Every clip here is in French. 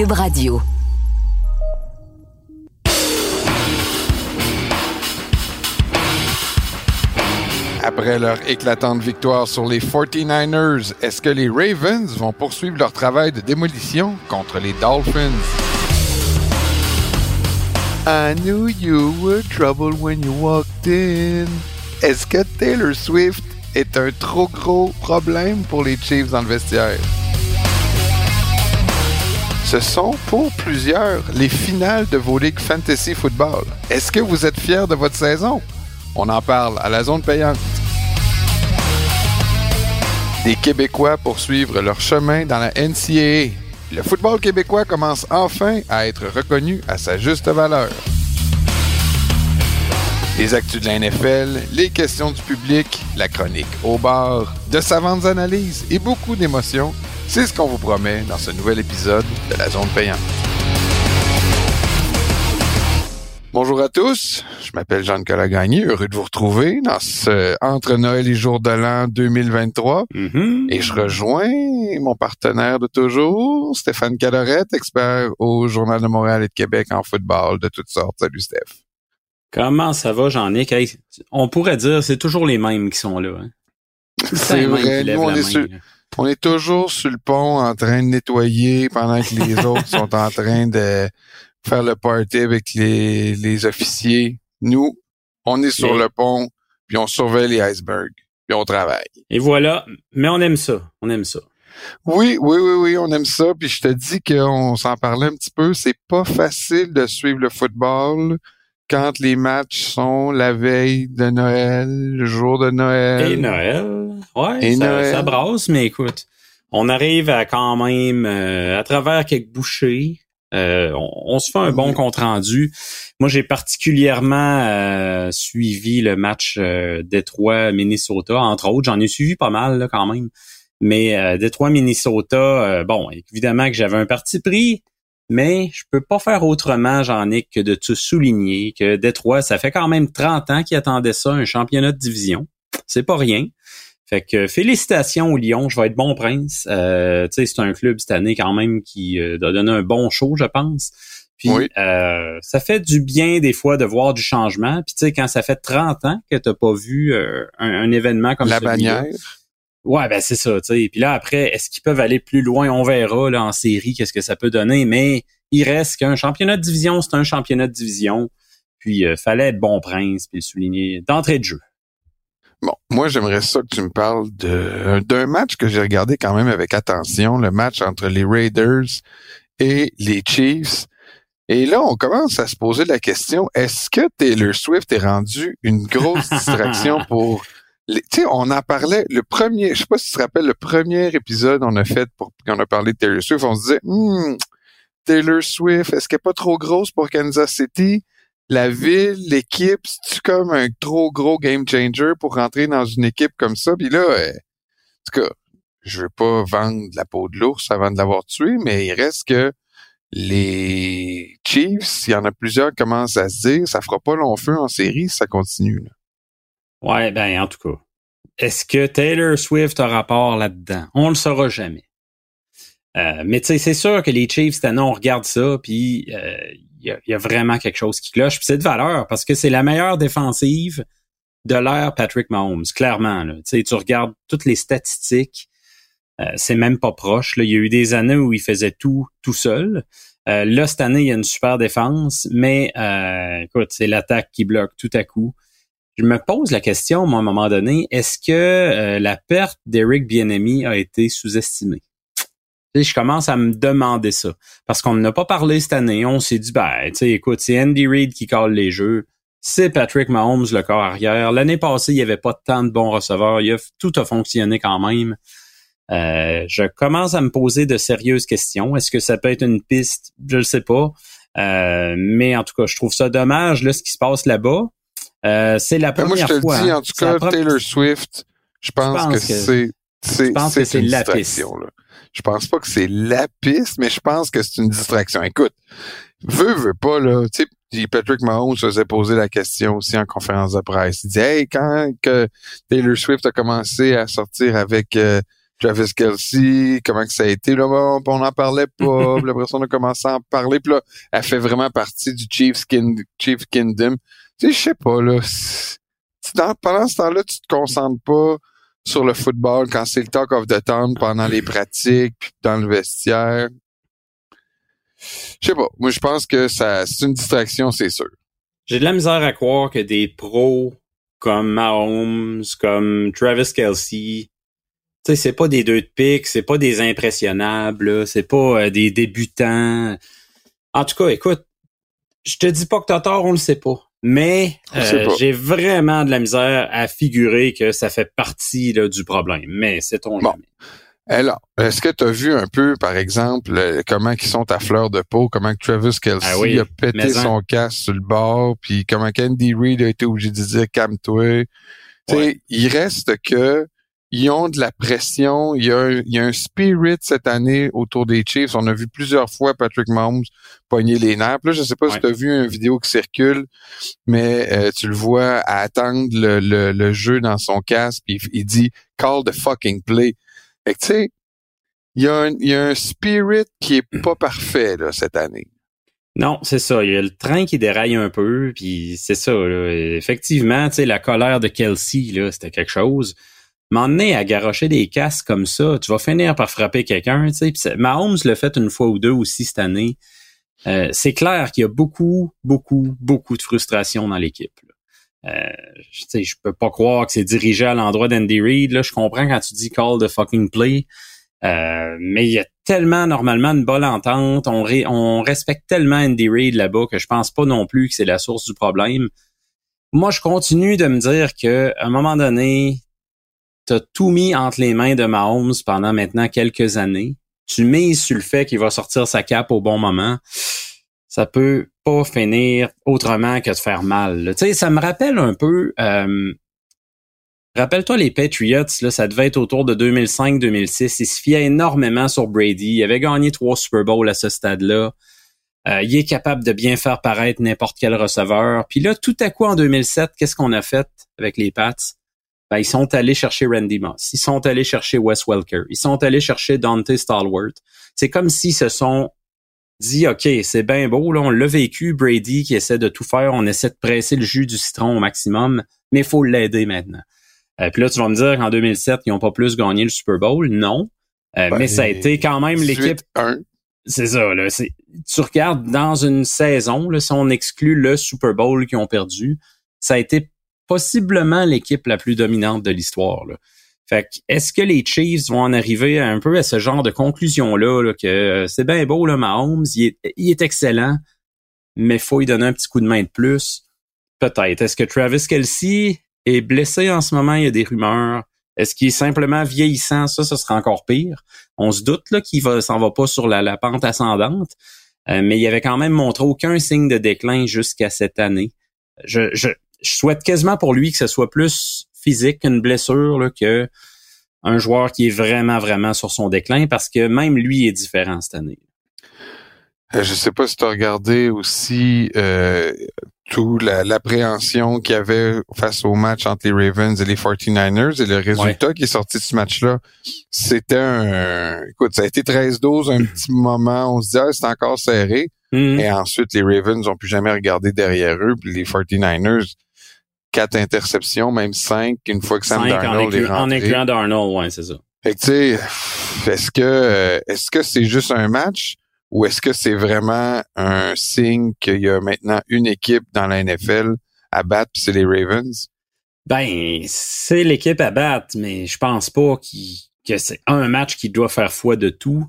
Cube Radio. Après leur éclatante victoire sur les 49ers, est-ce que les Ravens vont poursuivre leur travail de démolition contre les Dolphins? I knew you were trouble when you walked in. Est-ce que Taylor Swift est un trop gros problème pour les Chiefs dans le vestiaire? Ce sont pour plusieurs les finales de vos ligues fantasy football. Est-ce que vous êtes fiers de votre saison? On en parle à la zone payante. Des Québécois poursuivent leur chemin dans la NCAA. Le football québécois commence enfin à être reconnu à sa juste valeur. Les actus de la NFL, les questions du public, la chronique au bar, de savantes analyses et beaucoup d'émotions, c'est ce qu'on vous promet dans ce nouvel épisode de la zone payante. Bonjour à tous, je m'appelle Jean-Nicolas Gagné, heureux de vous retrouver dans ce Entre Noël et Jour de l'An 2023. Et je rejoins mon partenaire de toujours, Stéphane Calorette, expert au Journal de Montréal et de Québec en football de toutes sortes. Salut Steph. Comment ça va, Jean-Nic? On pourrait dire c'est toujours les mêmes qui sont là. Hein? C'est vrai, nous on est, sur, on est toujours sur le pont en train de nettoyer pendant que les autres sont en train de faire le party avec les, les officiers. Nous, on est sur Et- le pont, puis on surveille les icebergs, puis on travaille. Et voilà, mais on aime ça, on aime ça. Oui, oui, oui, oui, on aime ça. Puis je te dis qu'on s'en parlait un petit peu. C'est pas facile de suivre le football quand les matchs sont la veille de Noël, le jour de Noël. Et Noël, ouais, Et ça, Noël. ça brasse, mais écoute, on arrive à quand même, euh, à travers quelques bouchées, euh, on, on se fait un bon compte rendu. Moi, j'ai particulièrement euh, suivi le match euh, Détroit-Minnesota, entre autres. J'en ai suivi pas mal là, quand même. Mais euh, Détroit-Minnesota, euh, bon, évidemment que j'avais un parti pris, mais je peux pas faire autrement, Jean-Nic, que de te souligner que Détroit, ça fait quand même 30 ans qu'ils attendaient ça, un championnat de division. C'est pas rien. Fait que félicitations au Lyon, je vais être bon prince. Euh, tu sais, c'est un club cette année quand même qui euh, a donné un bon show, je pense. Puis Oui. euh, ça fait du bien des fois de voir du changement. Puis tu sais, quand ça fait 30 ans que t'as pas vu euh, un, un événement comme la bannière. Ouais, ben c'est ça, tu sais. Puis là, après, est-ce qu'ils peuvent aller plus loin? On verra là en série qu'est-ce que ça peut donner. Mais il reste qu'un championnat de division, c'est un championnat de division. Puis euh, fallait être bon prince, puis le souligner d'entrée de jeu. Bon, moi j'aimerais ça que tu me parles de d'un match que j'ai regardé quand même avec attention, le match entre les Raiders et les Chiefs. Et là, on commence à se poser la question est-ce que Taylor Swift est rendu une grosse distraction pour tu sais, on en parlait le premier, je sais pas si tu te rappelles le premier épisode on a fait pour qu'on a parlé de Taylor Swift, on se disait Hmm, Taylor Swift, est-ce qu'elle est pas trop grosse pour Kansas City? La ville, l'équipe, c'est comme un trop gros game changer pour rentrer dans une équipe comme ça? Puis là, euh, en tout cas, je veux pas vendre la peau de l'ours avant de l'avoir tué, mais il reste que les Chiefs, il y en a plusieurs commencent à se dire, ça fera pas long feu en série ça continue. là. Ouais, ben en tout cas. Est-ce que Taylor Swift a rapport là-dedans? On le saura jamais. Euh, mais tu sais, c'est sûr que les Chiefs, cette année, on regarde ça, puis euh, il y, a, y a vraiment quelque chose qui cloche. Puis c'est de valeur, parce que c'est la meilleure défensive de l'ère Patrick Mahomes, clairement. Là. Tu regardes toutes les statistiques, euh, c'est même pas proche. Il y a eu des années où il faisait tout tout seul. Euh, là, cette année, il y a une super défense, mais euh, écoute, c'est l'attaque qui bloque tout à coup. Je me pose la question, moi, à un moment donné, est-ce que euh, la perte d'Eric Bienemy a été sous-estimée? Tu sais, je commence à me demander ça. Parce qu'on n'a pas parlé cette année. On s'est dit, ben, tu sais, écoute, c'est Andy Reid qui colle les jeux. C'est Patrick Mahomes, le corps arrière. L'année passée, il n'y avait pas tant de bons receveurs. Il a, tout a fonctionné quand même. Euh, je commence à me poser de sérieuses questions. Est-ce que ça peut être une piste? Je ne sais pas. Euh, mais en tout cas, je trouve ça dommage, là, ce qui se passe là-bas. Euh, c'est la Ben, moi, première je te le fois. dis, hein. en tout cas, Taylor Swift, je pense, que, que- c'est c'est pense que c'est une la distraction. Là. Je pense pas que c'est la piste, mais je pense que c'est une distraction. Écoute, veut, veut pas, là, tu sais, Patrick Mahomes faisait poser la question aussi en conférence de presse. Il dit, hey, quand que Taylor Swift a commencé à sortir avec euh, Travis Kelsey, comment que ça a été, là, on n'en parlait pas, puis après on a commencé à en parler, puis là, elle fait vraiment partie du Chiefs Chief Kingdom. Tu sais, je sais pas, là, pendant ce temps-là, tu te concentres pas sur le football quand c'est le talk of the town pendant les pratiques, puis dans le vestiaire. Je sais pas, moi je pense que ça c'est une distraction, c'est sûr. J'ai de la misère à croire que des pros comme Mahomes, comme Travis Kelsey, tu sais, c'est pas des deux de pique, c'est pas des impressionnables, c'est pas euh, des débutants. En tout cas, écoute, je te dis pas que t'as tort, on le sait pas. Mais euh, j'ai vraiment de la misère à figurer que ça fait partie du problème. Mais c'est ton bon. Alors, est-ce que tu as vu un peu, par exemple, comment ils sont à fleur de peau, comment Travis Kelsey ah a pété son casque sur le bord, puis comment Andy Reid a été obligé de dire calme-toi. Il reste que ils ont de la pression. Il y, a un, il y a un spirit cette année autour des Chiefs. On a vu plusieurs fois Patrick Mahomes pogner les nerfs. Là, je sais pas si tu as vu une vidéo qui circule, mais euh, tu le vois à attendre le, le, jeu dans son casque, puis il dit « Call the fucking play ». Fait tu sais, il y, a un, il y a un spirit qui est pas parfait là, cette année. Non, c'est ça. Il y a le train qui déraille un peu, puis c'est ça. Là. Effectivement, tu sais, la colère de Kelsey, là, c'était quelque chose m'emmener à garocher des casques comme ça, tu vas finir par frapper quelqu'un. Tu sais. Mahomes l'a fait une fois ou deux aussi cette année. Euh, c'est clair qu'il y a beaucoup, beaucoup, beaucoup de frustration dans l'équipe. Euh, je, je peux pas croire que c'est dirigé à l'endroit d'Andy Reid. Je comprends quand tu dis call the fucking play. Euh, mais il y a tellement normalement une bonne entente. On, on respecte tellement Andy Reid là-bas que je pense pas non plus que c'est la source du problème. Moi, je continue de me dire que à un moment donné, t'as tout mis entre les mains de Mahomes pendant maintenant quelques années. Tu mises sur le fait qu'il va sortir sa cape au bon moment. Ça peut pas finir autrement que de faire mal. Tu sais, ça me rappelle un peu. Euh, Rappelle-toi les Patriots, là, ça devait être autour de 2005-2006. Ils se fiaient énormément sur Brady. Il avait gagné trois Super Bowls à ce stade-là. Euh, il est capable de bien faire paraître n'importe quel receveur. Puis là, tout à coup, en 2007, qu'est-ce qu'on a fait avec les Pats? Ben, ils sont allés chercher Randy Moss, ils sont allés chercher Wes Welker, ils sont allés chercher Dante Stalwart. C'est comme s'ils se sont dit, OK, c'est bien beau, là, on l'a vécu, Brady qui essaie de tout faire, on essaie de presser le jus du citron au maximum, mais il faut l'aider maintenant. Euh, puis là, tu vas me dire qu'en 2007, ils n'ont pas plus gagné le Super Bowl? Non. Euh, ben, mais ça a été quand même l'équipe. C'est ça, là. Tu regardes dans une saison, là, si on exclut le Super Bowl qu'ils ont perdu, ça a été possiblement l'équipe la plus dominante de l'histoire. Fait est-ce que les Chiefs vont en arriver un peu à ce genre de conclusion-là, que euh, c'est bien beau, le Mahomes, il est, il est excellent, mais faut lui donner un petit coup de main de plus? Peut-être. Est-ce que Travis Kelsey est blessé en ce moment? Il y a des rumeurs. Est-ce qu'il est simplement vieillissant? Ça, ce sera encore pire. On se doute là qu'il va s'en va pas sur la, pente ascendante, euh, mais il avait quand même montré aucun signe de déclin jusqu'à cette année. Je, je, je souhaite quasiment pour lui que ce soit plus physique qu'une blessure là, que un joueur qui est vraiment, vraiment sur son déclin parce que même lui est différent cette année. Euh, je sais pas si tu as regardé aussi euh, toute l'appréhension qu'il y avait face au match entre les Ravens et les 49ers et le résultat qui est sorti de ce match-là, c'était un... Écoute, ça a été 13-12 un petit moment. On se disait, ah, c'est encore serré. Mm-hmm. Et ensuite, les Ravens n'ont plus jamais regardé derrière eux. Puis les 49ers, quatre interceptions, même cinq, une fois que Sam Darnold est rentré. En incluant Darnold, ouais, c'est ça. Fait que, tu sais, est-ce que, est-ce que c'est juste un match ou est-ce que c'est vraiment un signe qu'il y a maintenant une équipe dans la NFL à battre, c'est les Ravens? Ben, c'est l'équipe à battre, mais je pense pas que c'est un match qui doit faire foi de tout.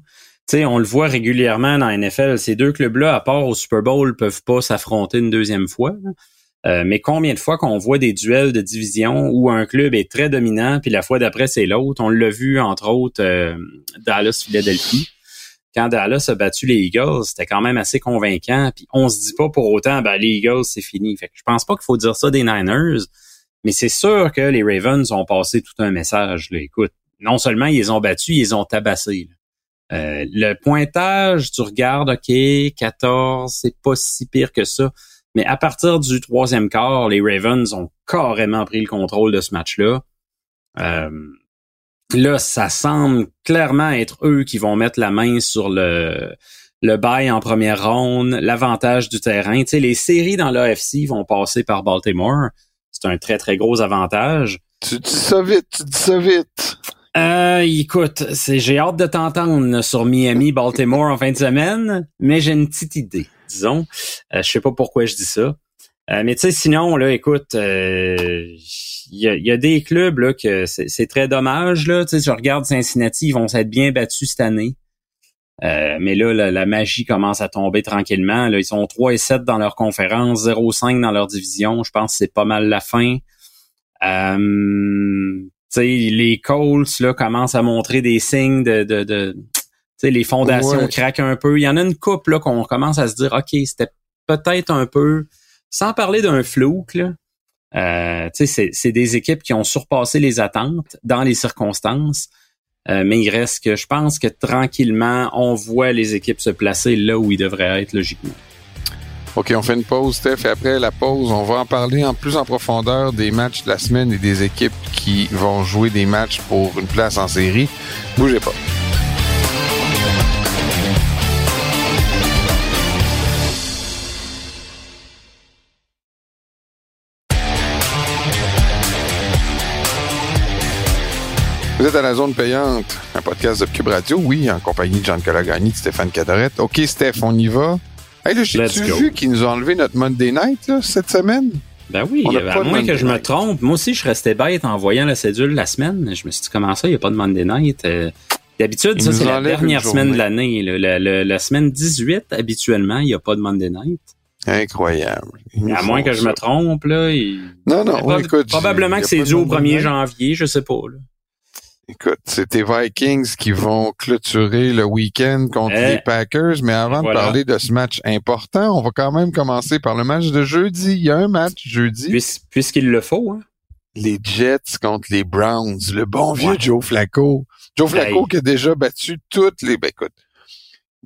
Tu sais, on le voit régulièrement dans la NFL. Ces deux clubs-là, à part au Super Bowl, peuvent pas s'affronter une deuxième fois. Euh, mais combien de fois qu'on voit des duels de division où un club est très dominant, puis la fois d'après, c'est l'autre? On l'a vu, entre autres, euh, Dallas-Philadelphie. Quand Dallas a battu les Eagles, c'était quand même assez convaincant. Puis on se dit pas pour autant, ben, les Eagles, c'est fini. Fait que je pense pas qu'il faut dire ça des Niners, mais c'est sûr que les Ravens ont passé tout un message. Là. Écoute, non seulement ils ont battus, ils ont tabassés. Euh, le pointage, tu regardes, OK, 14, c'est pas si pire que ça. Mais à partir du troisième quart, les Ravens ont carrément pris le contrôle de ce match-là. Euh, là, ça semble clairement être eux qui vont mettre la main sur le le bail en première ronde, l'avantage du terrain. Tu sais, les séries dans l'AFC vont passer par Baltimore. C'est un très, très gros avantage. Tu dis ça vite, tu dis ça vite. Euh, écoute, c'est, j'ai hâte de t'entendre sur Miami, Baltimore en fin de semaine, mais j'ai une petite idée, disons. Euh, je sais pas pourquoi je dis ça. Euh, mais tu sais, sinon, là, écoute, euh, il y, a, des clubs là que c'est, très dommage. Là. Tu sais, je regarde Cincinnati, ils vont s'être bien battus cette année. Euh, mais là, la, magie commence à tomber tranquillement. Là, ils sont 3 et 7 dans leur conférence, 0-5 dans leur division. Je pense que c'est pas mal la fin. Euh, les Colts là, commencent à montrer des signes de... de, de les fondations craquent un peu. Il y en a une coupe là qu'on commence à se dire, OK, c'était peut-être un peu... Sans parler d'un flou, là, euh, c'est des équipes qui ont surpassé les attentes dans les circonstances. Euh, mais il reste que je pense que tranquillement, on voit les équipes se placer là où ils devraient être logiquement. OK, on fait une pause, Steph, et après la pause, on va en parler en plus en profondeur des matchs de la semaine et des équipes qui vont jouer des matchs pour une place en série. Bougez pas. Vous êtes à la zone payante, un podcast de Cube Radio, oui, en compagnie de Jean Colagani, de Stéphane Cadorette. OK, Steph, on y va. Hey, là, j'ai-tu vu qu'ils nous ont enlevé notre Monday Night, là, cette semaine? Ben oui, à moins que je me trompe. Moi aussi, je restais bête en voyant la cédule la semaine. Je me suis dit, comment ça, il n'y a pas de Monday Night? Euh, d'habitude, ça, c'est la dernière semaine de l'année. La, semaine 18, habituellement, il n'y a pas de Monday Night. Incroyable. À moins que je me trompe, là. Non, non, écoute. Probablement que c'est dû au 1er janvier, je sais pas, là. Écoute, c'est tes Vikings qui vont clôturer le week-end contre eh. les Packers, mais avant de parler de ce match important, on va quand même commencer par le match de jeudi. Il y a un match jeudi. Puisqu'il le faut, hein? Les Jets contre les Browns. Le bon vieux Joe Flacco. Joe Flacco qui a déjà battu toutes les... Ben écoute,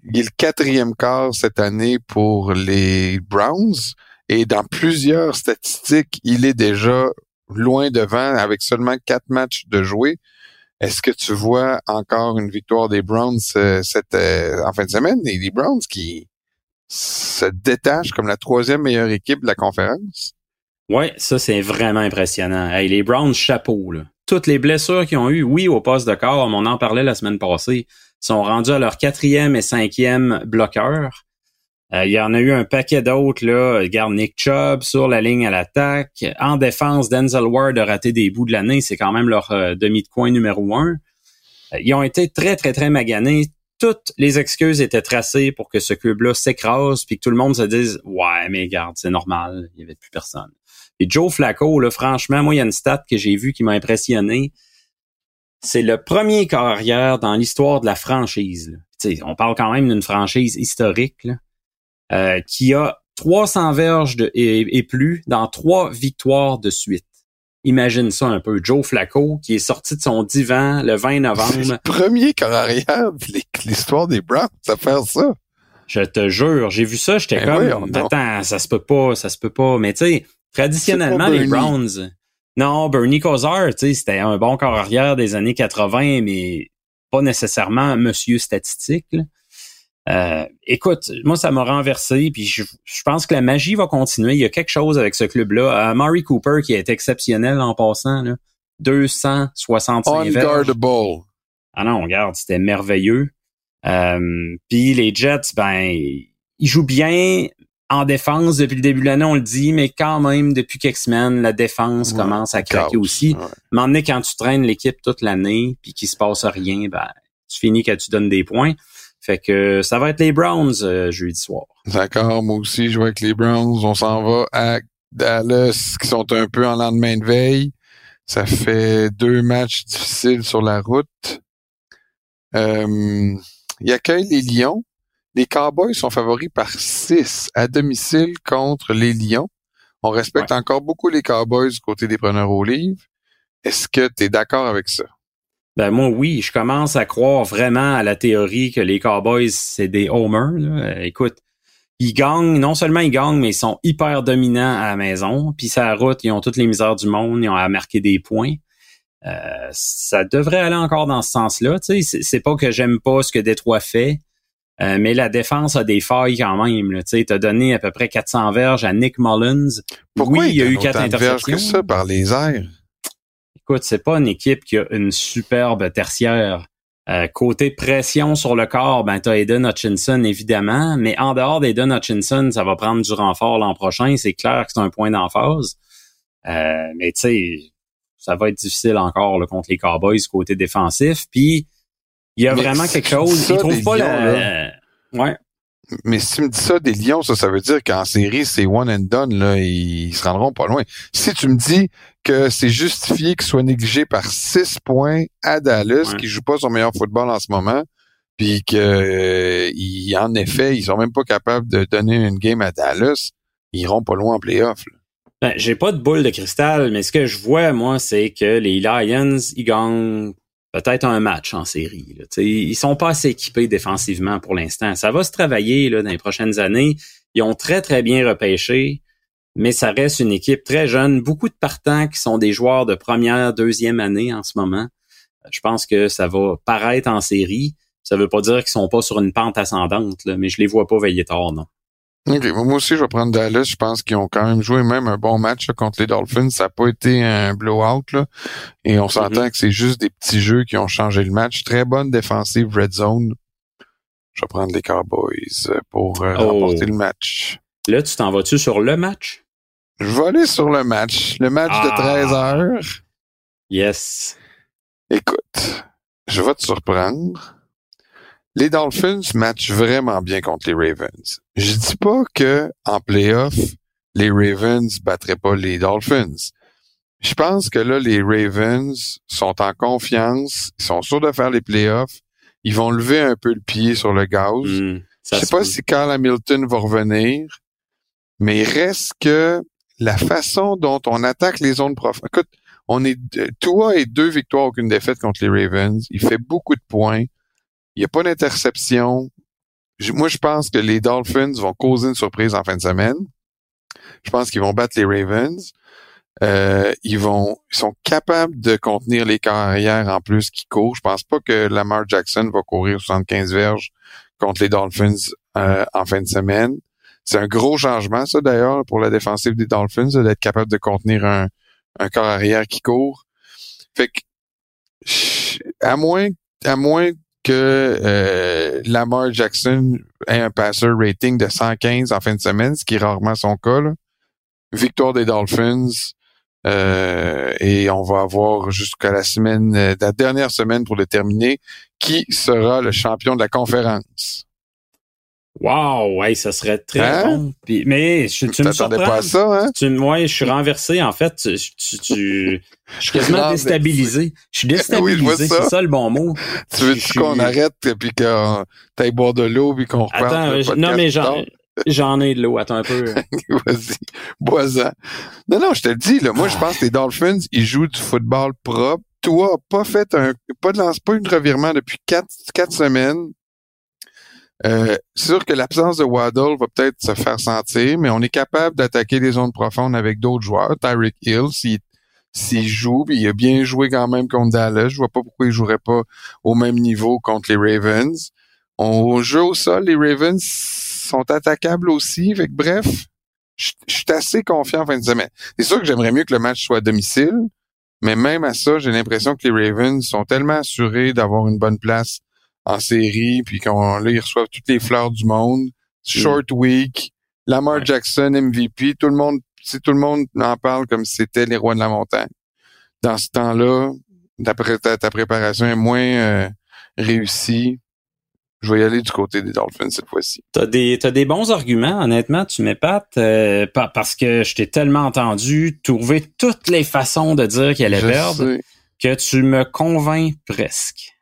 il est le quatrième quart cette année pour les Browns et dans plusieurs statistiques, il est déjà loin devant avec seulement quatre matchs de jouer. Est-ce que tu vois encore une victoire des Browns euh, cette euh, en fin de semaine? Les Browns qui se détachent comme la troisième meilleure équipe de la conférence? Oui, ça c'est vraiment impressionnant. Hey, les Browns, chapeau. Là. Toutes les blessures qu'ils ont eues, oui, au poste de corps, on en parlait la semaine passée, sont rendus à leur quatrième et cinquième bloqueur. Euh, il y en a eu un paquet d'autres, là. Regarde Nick Chubb sur la ligne à l'attaque. En défense, Denzel Ward a raté des bouts de l'année. C'est quand même leur euh, demi de coin numéro un. Euh, ils ont été très, très, très maganés. Toutes les excuses étaient tracées pour que ce club-là s'écrase puis que tout le monde se dise Ouais, mais regarde, c'est normal, il n'y avait plus personne. Et Joe Flacco, là, franchement, moi, il y a une stat que j'ai vue qui m'a impressionné. C'est le premier carrière dans l'histoire de la franchise. On parle quand même d'une franchise historique. Là euh, qui a 300 verges de, et, plus dans trois victoires de suite. Imagine ça un peu. Joe Flacco, qui est sorti de son divan le 20 novembre. C'est le premier carrière de l'histoire des Browns à faire ça. Je te jure, j'ai vu ça, j'étais ben comme, attends, ça se peut pas, ça se peut pas. Mais tu sais, traditionnellement, les Browns, non, Bernie Kosar, tu sais, c'était un bon carrière des années 80, mais pas nécessairement monsieur statistique. Là. Euh, écoute, moi, ça m'a renversé, puis je, pense que la magie va continuer. Il y a quelque chose avec ce club-là. Euh, Murray Cooper, qui est exceptionnel en passant, là, 265 Unguardable. Ah non, regarde, c'était merveilleux. Euh, puis les Jets, ben, ils jouent bien en défense depuis le début de l'année, on le dit, mais quand même, depuis quelques semaines, la défense commence à craquer aussi. Ouais. quand tu traînes l'équipe toute l'année, puis qu'il se passe rien, ben, tu finis quand tu donnes des points. Fait que ça va être les Browns euh, jeudi soir. D'accord, moi aussi je vois avec les Browns. On s'en va à Dallas qui sont un peu en lendemain de veille. Ça fait deux matchs difficiles sur la route. Euh, il accueille les Lions. Les Cowboys sont favoris par six à domicile contre les Lions. On respecte encore beaucoup les Cowboys du côté des preneurs au livre. Est-ce que tu es d'accord avec ça? Ben moi oui, je commence à croire vraiment à la théorie que les Cowboys c'est des homers. Là. Écoute, ils gagnent, non seulement ils gagnent, mais ils sont hyper dominants à la maison. Puis ça route, ils ont toutes les misères du monde, ils ont à marquer des points. Euh, ça devrait aller encore dans ce sens-là. Tu sais, c'est pas que j'aime pas ce que Détroit fait, euh, mais la défense a des failles quand même. Tu sais, as donné à peu près 400 verges à Nick Mullins. Pourquoi oui, il y a eu quatre interceptions. que ça par les airs? Écoute, c'est pas une équipe qui a une superbe tertiaire. Euh, côté pression sur le corps, ben t'as Aiden Hutchinson évidemment, mais en dehors d'Aiden Hutchinson, ça va prendre du renfort l'an prochain. C'est clair que c'est un point d'emphase. Euh, mais tu sais, ça va être difficile encore là, contre les Cowboys côté défensif. Puis il y a vraiment quelque chose. Ils trouvent pas la. Ouais. Mais si tu me dis ça des Lions, ça, ça veut dire qu'en série, c'est one and done, là, ils se rendront pas loin. Si tu me dis que c'est justifié qu'ils soient négligés par six points à Dallas, qui joue pas son meilleur football en ce moment, puis que euh, en effet, ils sont même pas capables de donner une game à Dallas, ils iront pas loin en playoff. Ben, j'ai pas de boule de cristal, mais ce que je vois, moi, c'est que les Lions, ils gagnent peut-être un match en série. Là. Ils sont pas assez équipés défensivement pour l'instant. Ça va se travailler dans les prochaines années. Ils ont très, très bien repêché, mais ça reste une équipe très jeune. Beaucoup de partants qui sont des joueurs de première, deuxième année en ce moment. Je pense que ça va paraître en série. Ça veut pas dire qu'ils sont pas sur une pente ascendante, mais je les vois pas veiller tard, non. OK. Moi aussi, je vais prendre Dallas. Je pense qu'ils ont quand même joué même un bon match contre les Dolphins. Ça n'a pas été un blowout. Là. Et on s'entend mm-hmm. que c'est juste des petits jeux qui ont changé le match. Très bonne défensive red zone. Je vais prendre les Cowboys pour euh, oh. remporter le match. Là, tu t'en vas-tu sur le match? Je vais aller sur le match. Le match de 13 ah. heures. Yes. Écoute, je vais te surprendre. Les Dolphins matchent vraiment bien contre les Ravens. Je dis pas que en playoff, les Ravens battraient pas les Dolphins. Je pense que là, les Ravens sont en confiance, ils sont sûrs de faire les playoffs, ils vont lever un peu le pied sur le gaz. Hmm, je sais pas si Carl Hamilton va revenir, mais il reste que la façon dont on attaque les zones profondes. Écoute, on est toi et deux victoires, aucune défaite contre les Ravens. Il fait beaucoup de points. Il n'y a pas d'interception. Moi, je pense que les Dolphins vont causer une surprise en fin de semaine. Je pense qu'ils vont battre les Ravens. Euh, ils vont, ils sont capables de contenir les carrières en plus qui courent. Je pense pas que Lamar Jackson va courir 75 verges contre les Dolphins euh, en fin de semaine. C'est un gros changement, ça d'ailleurs, pour la défensive des Dolphins, d'être capable de contenir un, un corps arrière qui court. Fait que, à moins, à moins que euh, Lamar Jackson ait un passer rating de 115 en fin de semaine, ce qui est rarement son cas. Victoire des Dolphins. Euh, et on va avoir jusqu'à la semaine, euh, la dernière semaine pour déterminer qui sera le champion de la conférence. Wow, ouais, ça serait très hein? bon. mais je, tu me surprends. pas à ça, hein? Tu, moi, je suis renversé, en fait. Tu, tu, je suis quasiment déstabilisé. Je suis déstabilisé, c'est ça le bon mot. Tu veux qu'on arrête puis qu'on t'aille boire de l'eau puis qu'on reparte? Attends, non, mais j'en, ai de l'eau. Attends un peu. Vas-y, bois-en. Non, non, je te le dis, là, moi, je pense que les Dolphins, ils jouent du football propre. Toi, pas fait un, pas de lance, pas une revirement depuis quatre, quatre semaines. Euh, sûr que l'absence de Waddle va peut-être se faire sentir, mais on est capable d'attaquer les zones profondes avec d'autres joueurs. Tyreek Hill, s'il joue, puis il a bien joué quand même contre Dallas, je vois pas pourquoi il jouerait pas au même niveau contre les Ravens. On joue au sol, les Ravens sont attaquables aussi. Fait bref, je suis assez confiant en fin de semaine. C'est sûr que j'aimerais mieux que le match soit à domicile, mais même à ça, j'ai l'impression que les Ravens sont tellement assurés d'avoir une bonne place en série, puis qu'on là, ils reçoivent toutes les fleurs du monde. Short week, Lamar Jackson MVP, tout le monde, si tout le monde en parle comme si c'était les rois de la montagne. Dans ce temps-là, d'après ta, préparation est moins euh, réussie. Je vais y aller du côté des Dolphins cette fois-ci. T'as des t'as des bons arguments, honnêtement, tu m'épates euh, parce que je t'ai tellement entendu trouver toutes les façons de dire qu'il allait perdre que tu me convaincs presque.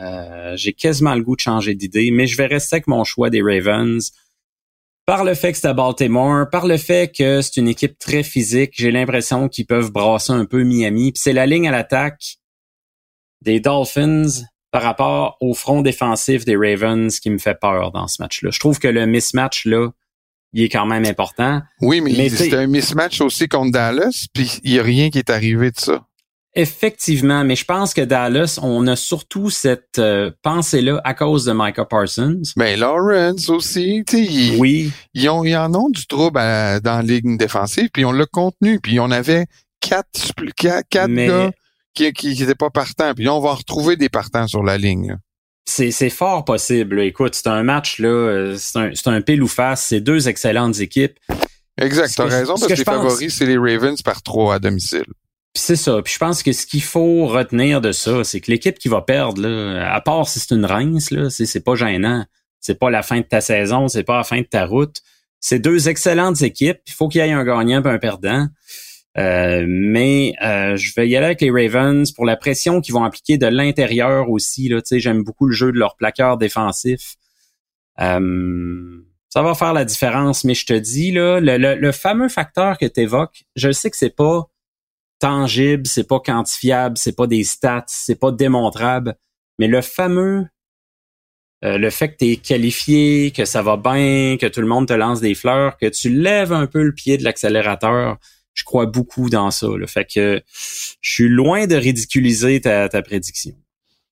Euh, j'ai quasiment le goût de changer d'idée, mais je vais rester avec mon choix des Ravens. Par le fait que c'est à Baltimore, par le fait que c'est une équipe très physique, j'ai l'impression qu'ils peuvent brasser un peu Miami. Puis c'est la ligne à l'attaque des Dolphins par rapport au front défensif des Ravens qui me fait peur dans ce match-là. Je trouve que le mismatch là, il est quand même important. Oui, mais, mais c'est un mismatch aussi contre Dallas, puis il y a rien qui est arrivé de ça. Effectivement, mais je pense que Dallas, on a surtout cette euh, pensée-là à cause de Micah Parsons. Ben Lawrence aussi, tu sais, oui. Ils, ont, ils en ont du trouble dans la ligne défensive, puis on l'a contenu, puis on avait quatre, quatre, quatre gars qui qui n'étaient pas partants, puis on va retrouver des partants sur la ligne. C'est fort possible. Écoute, c'est un match là, euh, c'est un, un pile ou face. C'est deux excellentes équipes. Exact, t'as raison, parce que, les favoris, c'est les Ravens par trois à domicile. Puis c'est ça. Puis je pense que ce qu'il faut retenir de ça, c'est que l'équipe qui va perdre, là, à part si c'est une rince, là, c'est pas gênant. C'est pas la fin de ta saison, c'est pas la fin de ta route. C'est deux excellentes équipes. Il faut qu'il y ait un gagnant et un perdant. Euh, mais euh, je vais y aller avec les Ravens pour la pression qu'ils vont appliquer de l'intérieur aussi. Là, j'aime beaucoup le jeu de leur plaqueur défensif. Euh, ça va faire la différence, mais je te dis, là, le, le fameux facteur que tu évoques, je sais que c'est pas tangible, c'est pas quantifiable, c'est pas des stats, c'est pas démontrable, mais le fameux euh, le fait que tu qualifié, que ça va bien, que tout le monde te lance des fleurs, que tu lèves un peu le pied de l'accélérateur, je crois beaucoup dans ça. Le fait que je suis loin de ridiculiser ta, ta prédiction.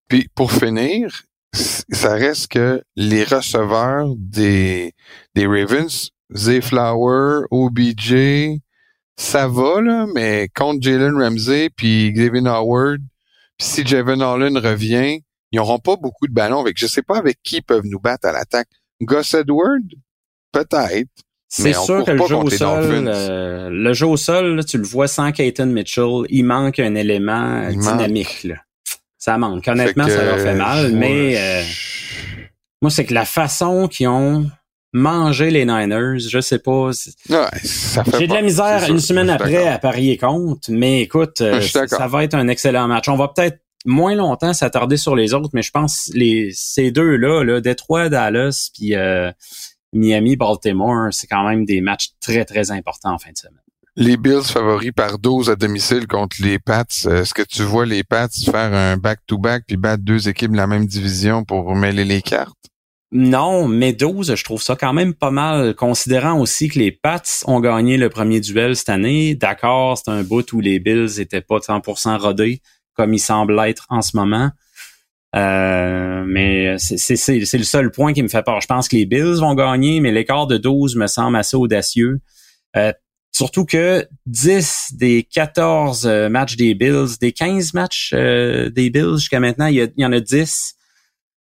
Puis pour finir, ça reste que les receveurs des, des Ravens, Zay Flower, OBJ, ça va, là, mais contre Jalen Ramsey puis Gavin Howard, puis si Javon Holland revient, ils n'auront pas beaucoup de ballons avec. Je sais pas avec qui ils peuvent nous battre à l'attaque. Gus Edward? Peut-être. C'est sûr que le jeu, au sol, euh, le jeu au sol, tu le vois sans Keaton Mitchell, il manque un élément dynamique. Là. Ça manque. Honnêtement, ça leur fait mal, mais euh, moi, c'est que la façon qu'ils ont manger les Niners, je sais pas. J'ai de la misère une semaine après à parier contre, mais écoute, euh, ça va être un excellent match. On va peut-être moins longtemps s'attarder sur les autres, mais je pense les ces deux là, Détroit, Dallas, puis euh, Miami, Baltimore, c'est quand même des matchs très très importants en fin de semaine. Les Bills favoris par 12 à domicile contre les Pats. Est-ce que tu vois les Pats faire un back-to-back puis battre deux équipes de la même division pour mêler les cartes? Non, mais 12, je trouve ça quand même pas mal, considérant aussi que les Pats ont gagné le premier duel cette année. D'accord, c'est un bout où les Bills étaient pas 100% rodés, comme ils semblent être en ce moment. Euh, mais c'est le seul point qui me fait peur. Je pense que les Bills vont gagner, mais l'écart de 12 me semble assez audacieux. Euh, surtout que 10 des 14 euh, matchs des Bills, des 15 matchs des Bills jusqu'à maintenant, il y en a 10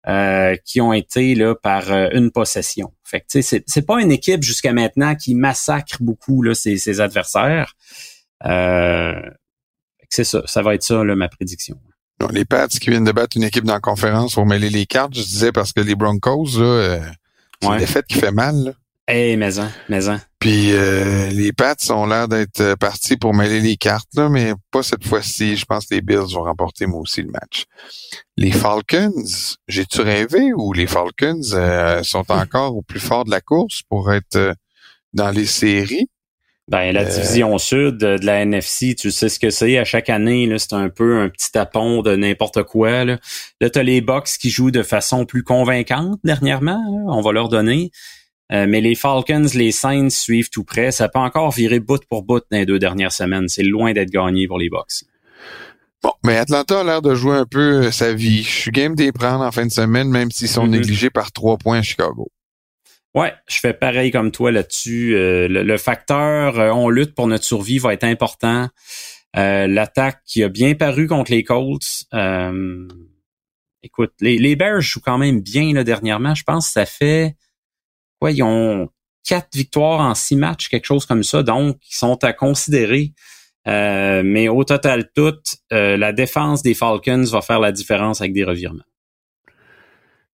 euh, qui ont été là par euh, une possession. Fait que c'est c'est pas une équipe jusqu'à maintenant qui massacre beaucoup là ses, ses adversaires. Euh, c'est ça, ça va être ça là, ma prédiction. les Pats qui viennent de battre une équipe dans la conférence pour mêler les cartes, je disais parce que les Broncos là, euh, c'est une défaite qui fait mal. Là. Eh, maison, maison. Puis euh, les Pats ont l'air d'être euh, partis pour mêler les cartes, là, mais pas cette fois-ci. Je pense que les Bills vont remporter moi aussi le match. Les Falcons, j'ai-tu rêvé ou les Falcons euh, sont encore au plus fort de la course pour être dans les séries? Ben, la division sud de la NFC, tu sais ce que c'est. À chaque année, c'est un peu un petit tapon de n'importe quoi. Là, là tu as les Bucks qui jouent de façon plus convaincante dernièrement. on va leur donner. Euh, mais les Falcons, les Saints suivent tout près. Ça peut encore virer bout pour bout dans les deux dernières semaines. C'est loin d'être gagné pour les Bucks. Bon, mais Atlanta a l'air de jouer un peu euh, sa vie. Je suis game d'y prendre en fin de semaine, même s'ils sont mm-hmm. négligés par trois points à Chicago. Ouais, je fais pareil comme toi là-dessus. Euh, le, facteur on lutte pour notre survie va être important. L'attaque qui a bien paru contre les Colts. écoute, les, les Bears jouent quand même bien là, dernièrement. Je pense que ça fait ouais, ils ont quatre victoires en six matchs, quelque chose comme ça, donc ils sont à considérer. Euh, mais au total tout, euh, la défense des Falcons va faire la différence avec des revirements.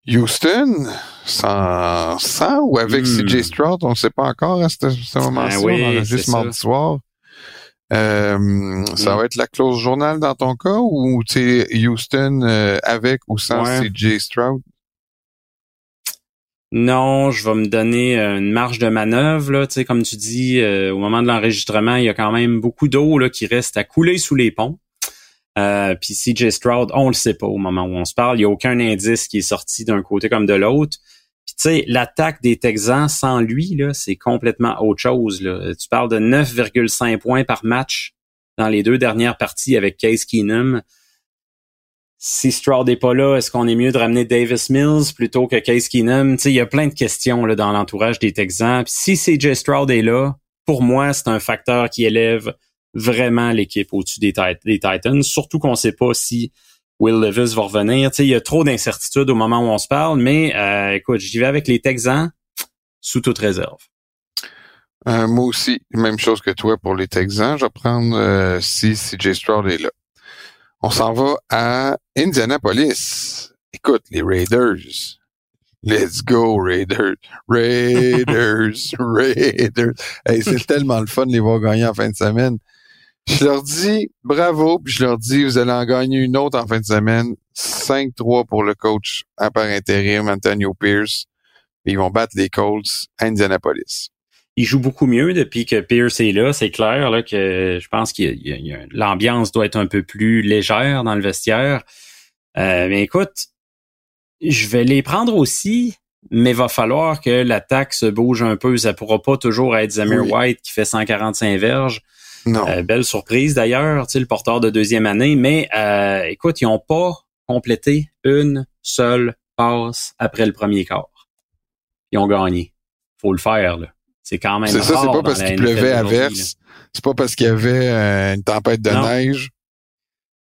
Houston, sans, sans ou avec hmm. CJ Stroud, on ne sait pas encore à ce, moment-ci, ben on juste mardi soir. Euh, ça hmm. va être la clause journal dans ton cas ou tu Houston avec ou sans CJ Stroud? Non, je vais me donner euh, une marge de manœuvre. Là. Comme tu dis, euh, au moment de l'enregistrement, il y a quand même beaucoup d'eau là, qui reste à couler sous les ponts. Euh, puis CJ Stroud, on le sait pas au moment où on se parle. Il n'y a aucun indice qui est sorti d'un côté comme de l'autre. Puis tu sais, l'attaque des Texans sans lui, c'est complètement autre chose. Là. Tu parles de 9,5 points par match dans les deux dernières parties avec Case Keenum. Si Stroud n'est pas là, est-ce qu'on est mieux de ramener Davis Mills plutôt que Case Keenum? Il y a plein de questions là, dans l'entourage des Texans. si CJ Stroud est là, pour moi, c'est un facteur qui élève vraiment l'équipe au-dessus des, des, Titans, surtout qu'on ne sait pas si Will Levis va revenir. il y a trop d'incertitudes au moment où on se parle, mais euh, écoute, j'y vais avec les Texans sous toute réserve. Euh, moi aussi, même chose que toi pour les Texans. Je vais prendre euh, si CJ Stroud est là. On s'en va à Indianapolis. Écoute, les Raiders. Let's go, Raiders. Raiders, Raiders. Hey, c'est tellement le fun de les voir gagner en fin de semaine. Je leur dis bravo, puis je leur dis vous allez en gagner une autre en fin de semaine. 5-3 pour le coach à part intérim, Antonio Pierce. Ils vont battre les Colts à Indianapolis il joue beaucoup mieux depuis que Pierce est là. C'est clair là, que je pense que l'ambiance doit être un peu plus légère dans le vestiaire. Euh, mais écoute, je vais les prendre aussi, mais va falloir que l'attaque se bouge un peu. Ça pourra pas toujours être Zamir White qui fait 145 verges. Non. Euh, belle surprise d'ailleurs, tu sais, le porteur de deuxième année. Mais euh, écoute, ils ont pas complété une seule passe après le premier quart. Ils ont gagné. Faut le faire, là. C'est quand même C'est ça, c'est pas parce qu'il pleuvait à verse. C'est pas parce qu'il y avait euh, une tempête de neige.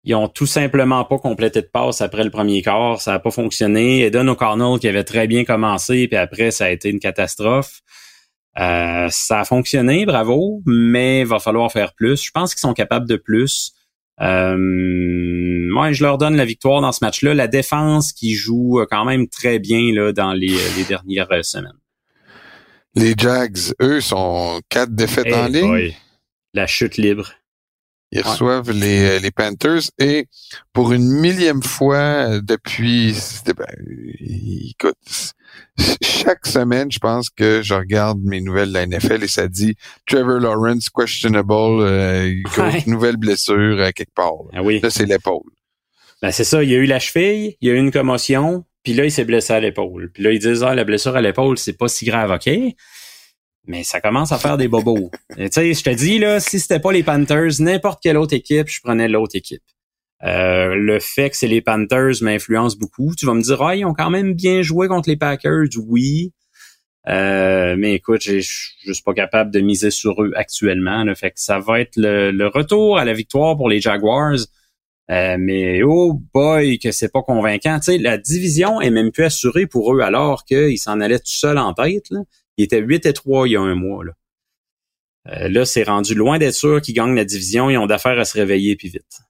Ils ont tout simplement pas complété de passe après le premier quart. Ça a pas fonctionné. Eden O'Connell qui avait très bien commencé, puis après, ça a été une catastrophe. Euh, ça a fonctionné, bravo, mais il va falloir faire plus. Je pense qu'ils sont capables de plus. Euh, moi, je leur donne la victoire dans ce match-là. La défense qui joue quand même très bien là, dans les, les dernières semaines. Les Jags, eux, sont quatre défaites en ligne. La chute libre. Ils reçoivent les, les Panthers et pour une millième fois depuis, ben, écoute, chaque semaine, je pense que je regarde mes nouvelles de la NFL et ça dit Trevor Lawrence questionable, euh, nouvelle blessure à quelque part. Ah oui. Là, c'est l'épaule. Ben, c'est ça. Il y a eu la cheville, il y a eu une commotion, puis là, il s'est blessé à l'épaule. Puis là, ils disent, ah, la blessure à l'épaule, c'est pas si grave, OK? Mais ça commence à faire des bobos. tu sais, je te dis, là, si c'était pas les Panthers, n'importe quelle autre équipe, je prenais l'autre équipe. Euh, le fait que c'est les Panthers m'influence beaucoup. Tu vas me dire, ah, ils ont quand même bien joué contre les Packers, oui. Euh, mais écoute, je suis juste pas capable de miser sur eux actuellement. Là. Fait que ça va être le, retour à la victoire pour les Jaguars. Euh, mais oh boy, que c'est pas convaincant. Tu la division est même plus assurée pour eux alors qu'ils s'en allaient tout seuls en tête. Là. Ils étaient 8 et 3 il y a un mois. Là, euh, c'est rendu loin d'être sûr qu'ils gagnent la division. Ils ont d'affaires à se réveiller puis vite.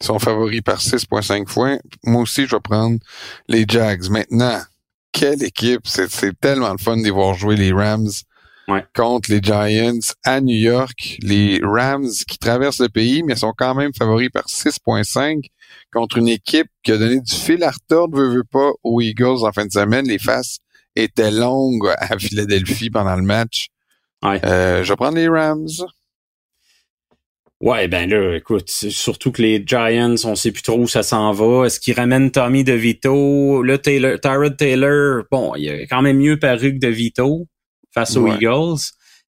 Ils sont favoris par 6,5 points. Moi aussi, je vais prendre les Jags. Maintenant, quelle équipe! C'est tellement le fun de voir jouer les Rams contre les Giants à New York. Les Rams qui traversent le pays, mais sont quand même favoris par 6.5 contre une équipe qui a donné du fil à retordre, veut, veut pas, aux Eagles en fin de semaine. Les faces étaient longues à Philadelphie pendant le match. Euh, je vais prendre les Rams. Ouais, ben là, écoute, surtout que les Giants, on sait plus trop où ça s'en va. Est-ce qu'ils ramènent Tommy DeVito? Là, Taylor, Tyrod Taylor, bon, il a quand même mieux paru que DeVito face aux Eagles.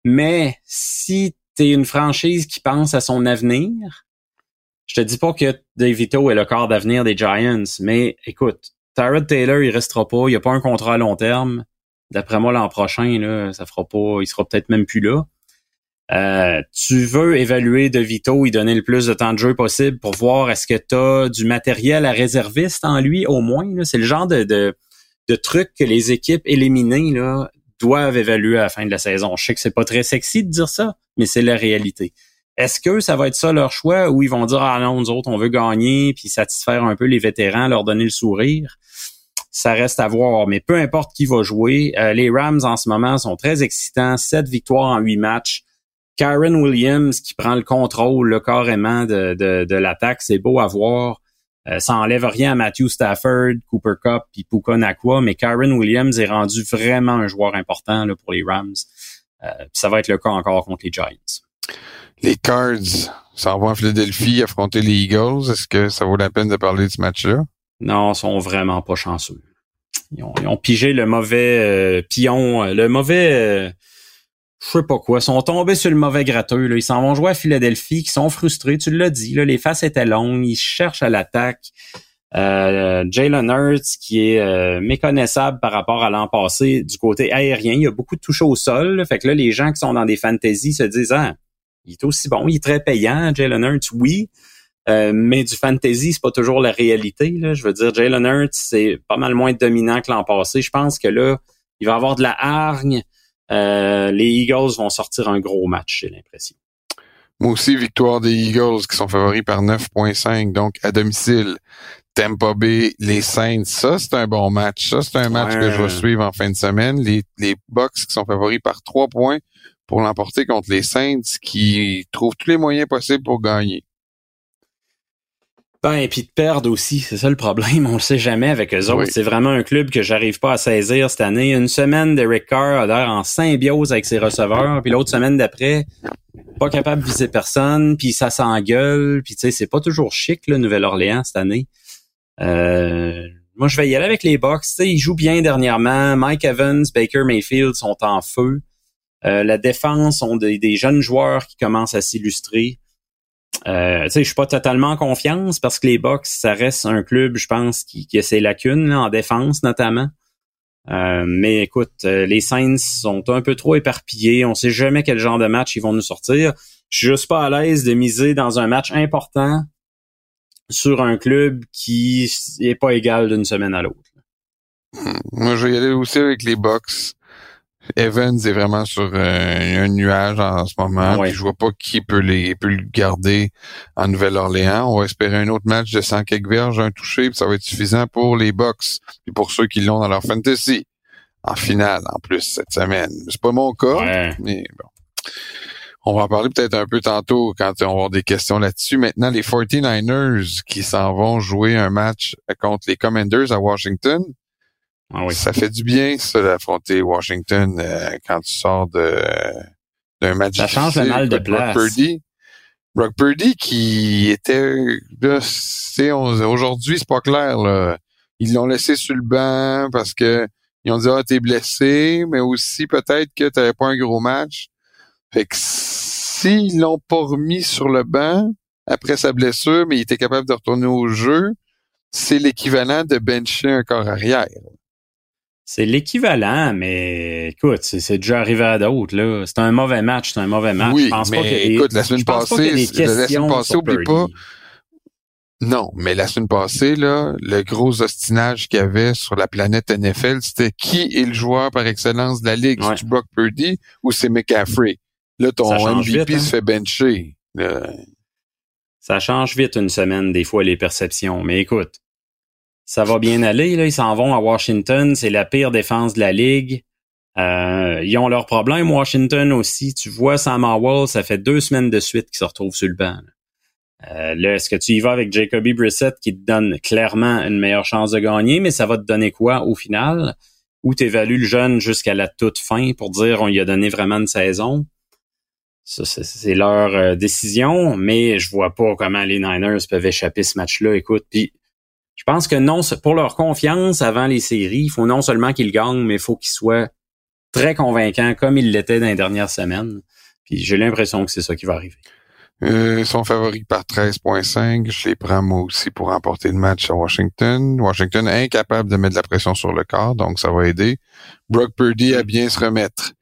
Mais si tu es une franchise qui pense à son avenir, je te dis pas que DeVito est le corps d'avenir des Giants, mais écoute, Tyrod Taylor, il restera pas, il a pas un contrat à long terme. D'après moi, l'an prochain, là, ça fera pas, il sera peut-être même plus là. Euh, tu veux évaluer De Vito, y donner le plus de temps de jeu possible pour voir est-ce que tu as du matériel à réserviste en lui au moins. C'est le genre de, de, de truc que les équipes éliminées là, doivent évaluer à la fin de la saison. Je sais que c'est pas très sexy de dire ça, mais c'est la réalité. Est-ce que ça va être ça leur choix ou ils vont dire ah non nous autres on veut gagner puis satisfaire un peu les vétérans, leur donner le sourire? Ça reste à voir, mais peu importe qui va jouer, euh, les Rams en ce moment sont très excitants, sept victoires en huit matchs. Karen Williams qui prend le contrôle le carrément de, de, de l'attaque, c'est beau à voir. Euh, ça enlève rien à Matthew Stafford, Cooper Cup puis Puka Nakua, mais Karen Williams est rendu vraiment un joueur important là, pour les Rams. Euh, ça va être le cas encore contre les Giants. Les Cards s'en vont à Philadelphie affronter les Eagles. Est-ce que ça vaut la peine de parler de ce match-là? Non, ils sont vraiment pas chanceux. Ils ont, pigé le mauvais euh, pion, le mauvais je sais pas quoi, sont tombés sur le mauvais gratteux. Là. Ils s'en vont jouer à Philadelphie, qui sont frustrés, tu l'as dit. Là, les faces étaient longues, ils cherchent à l'attaque. Euh, Jalen Hurts, qui est euh, méconnaissable par rapport à l'an passé du côté aérien. Il y a beaucoup de touches au sol. fait que là, les gens qui sont dans des fantaisies se disent Ah, il est aussi bon, il est très payant, Jalen Hurts, oui. Euh, mais du fantasy, c'est pas toujours la réalité. Là. Je veux dire, Jalen Hurts, c'est pas mal moins dominant que l'an passé. Je pense que là, il va avoir de la hargne. Euh, les Eagles vont sortir un gros match, j'ai l'impression. Moi aussi, victoire des Eagles qui sont favoris par 9.5, donc à domicile. Tampa Bay, les Saints, ça c'est un bon match. Ça c'est un match que je vais suivre en fin de semaine. Les, les Bucks qui sont favoris par 3 points pour l'emporter contre les Saints qui trouvent tous les moyens possibles pour gagner. Ben, et puis de perdre aussi, c'est ça le problème, on le sait jamais avec eux autres. C'est vraiment un club que j'arrive pas à saisir cette année. Une semaine, Derek Carr a l'air en symbiose avec ses receveurs, puis l'autre semaine d'après, pas capable de viser personne, puis ça s'engueule, puis tu sais, c'est pas toujours chic, le Nouvelle-Orléans cette année. Euh, moi, je vais y aller avec les Bucks. Tu sais, ils jouent bien dernièrement. Mike Evans, Baker Mayfield sont en feu. Euh, la défense ont des jeunes joueurs qui commencent à s'illustrer. Euh, je suis pas totalement en confiance parce que les Bucks, ça reste un club, je pense, qui, qui a ses lacunes en défense notamment. Euh, mais écoute, euh, les Saints sont un peu trop éparpillés. On sait jamais quel genre de match ils vont nous sortir. Je suis juste pas à l'aise de miser dans un match important sur un club qui est pas égal d'une semaine à l'autre. Moi, je vais y aller aussi avec les Bucks. Evans est vraiment sur euh, un nuage en, ce moment. Je vois pas qui peut, les, peut le garder en Nouvelle-Orléans. On va espérer un autre match de 100 quelques verges, un touché, puis ça va être suffisant pour les Bucks et pour ceux qui l'ont dans leur fantasy. En finale, en plus, cette semaine. C'est pas mon cas, mais bon. On va en parler peut-être un peu tantôt quand on va avoir des questions là-dessus. Maintenant, les 49ers qui s'en vont jouer un match contre les Commanders à Washington. Ah ça fait du bien, ça, d'affronter Washington euh, quand tu sors de d'un match. Ça change le mal de place. Brock Purdy, Brock Purdy qui était aujourd'hui, c'est pas clair. Là. Ils l'ont laissé sur le banc parce que ils ont dit Ah, t'es blessé, mais aussi peut-être que t'avais pas un gros match. Fait que s'ils l'ont pas remis sur le banc après sa blessure, mais il était capable de retourner au jeu, c'est l'équivalent de bencher un corps arrière. C'est l'équivalent, mais écoute, c'est déjà arrivé à d'autres. là. C'est un mauvais match, c'est un mauvais match. Oui, je pense mais pas que écoute, la semaine passée, la semaine passée, oublie pas. Non, mais la semaine passée, là, le gros ostinage qu'il y avait sur la planète NFL, c'était qui est le joueur par excellence de la ligue? Ouais. C'est Brock Purdy ou c'est McCaffrey? Là, ton MVP se hein. fait bencher. Ça change vite une semaine, des fois, les perceptions. Mais écoute, ça va bien aller. Là. Ils s'en vont à Washington. C'est la pire défense de la ligue. Euh, ils ont leurs problèmes. Washington aussi. Tu vois, Sam Howell, ça fait deux semaines de suite qu'il se retrouve sur le banc. Là. Euh, est-ce que tu y vas avec Jacoby Brissett qui te donne clairement une meilleure chance de gagner, mais ça va te donner quoi au final? Ou tu évalues le jeune jusqu'à la toute fin pour dire on lui a donné vraiment une saison? C'est leur euh, décision, mais je vois pas comment les Niners peuvent échapper ce match-là. Écoute, puis je pense que non, pour leur confiance avant les séries, il faut non seulement qu'ils gagnent, mais il faut qu'ils soient très convaincants comme ils l'étaient dans les dernières semaines. Puis j'ai l'impression que c'est ça qui va arriver. Euh, ils sont favoris par 13.5. Je les prends moi aussi pour remporter le match à Washington. Washington est incapable de mettre de la pression sur le corps, donc ça va aider. Brock Purdy à bien se remettre.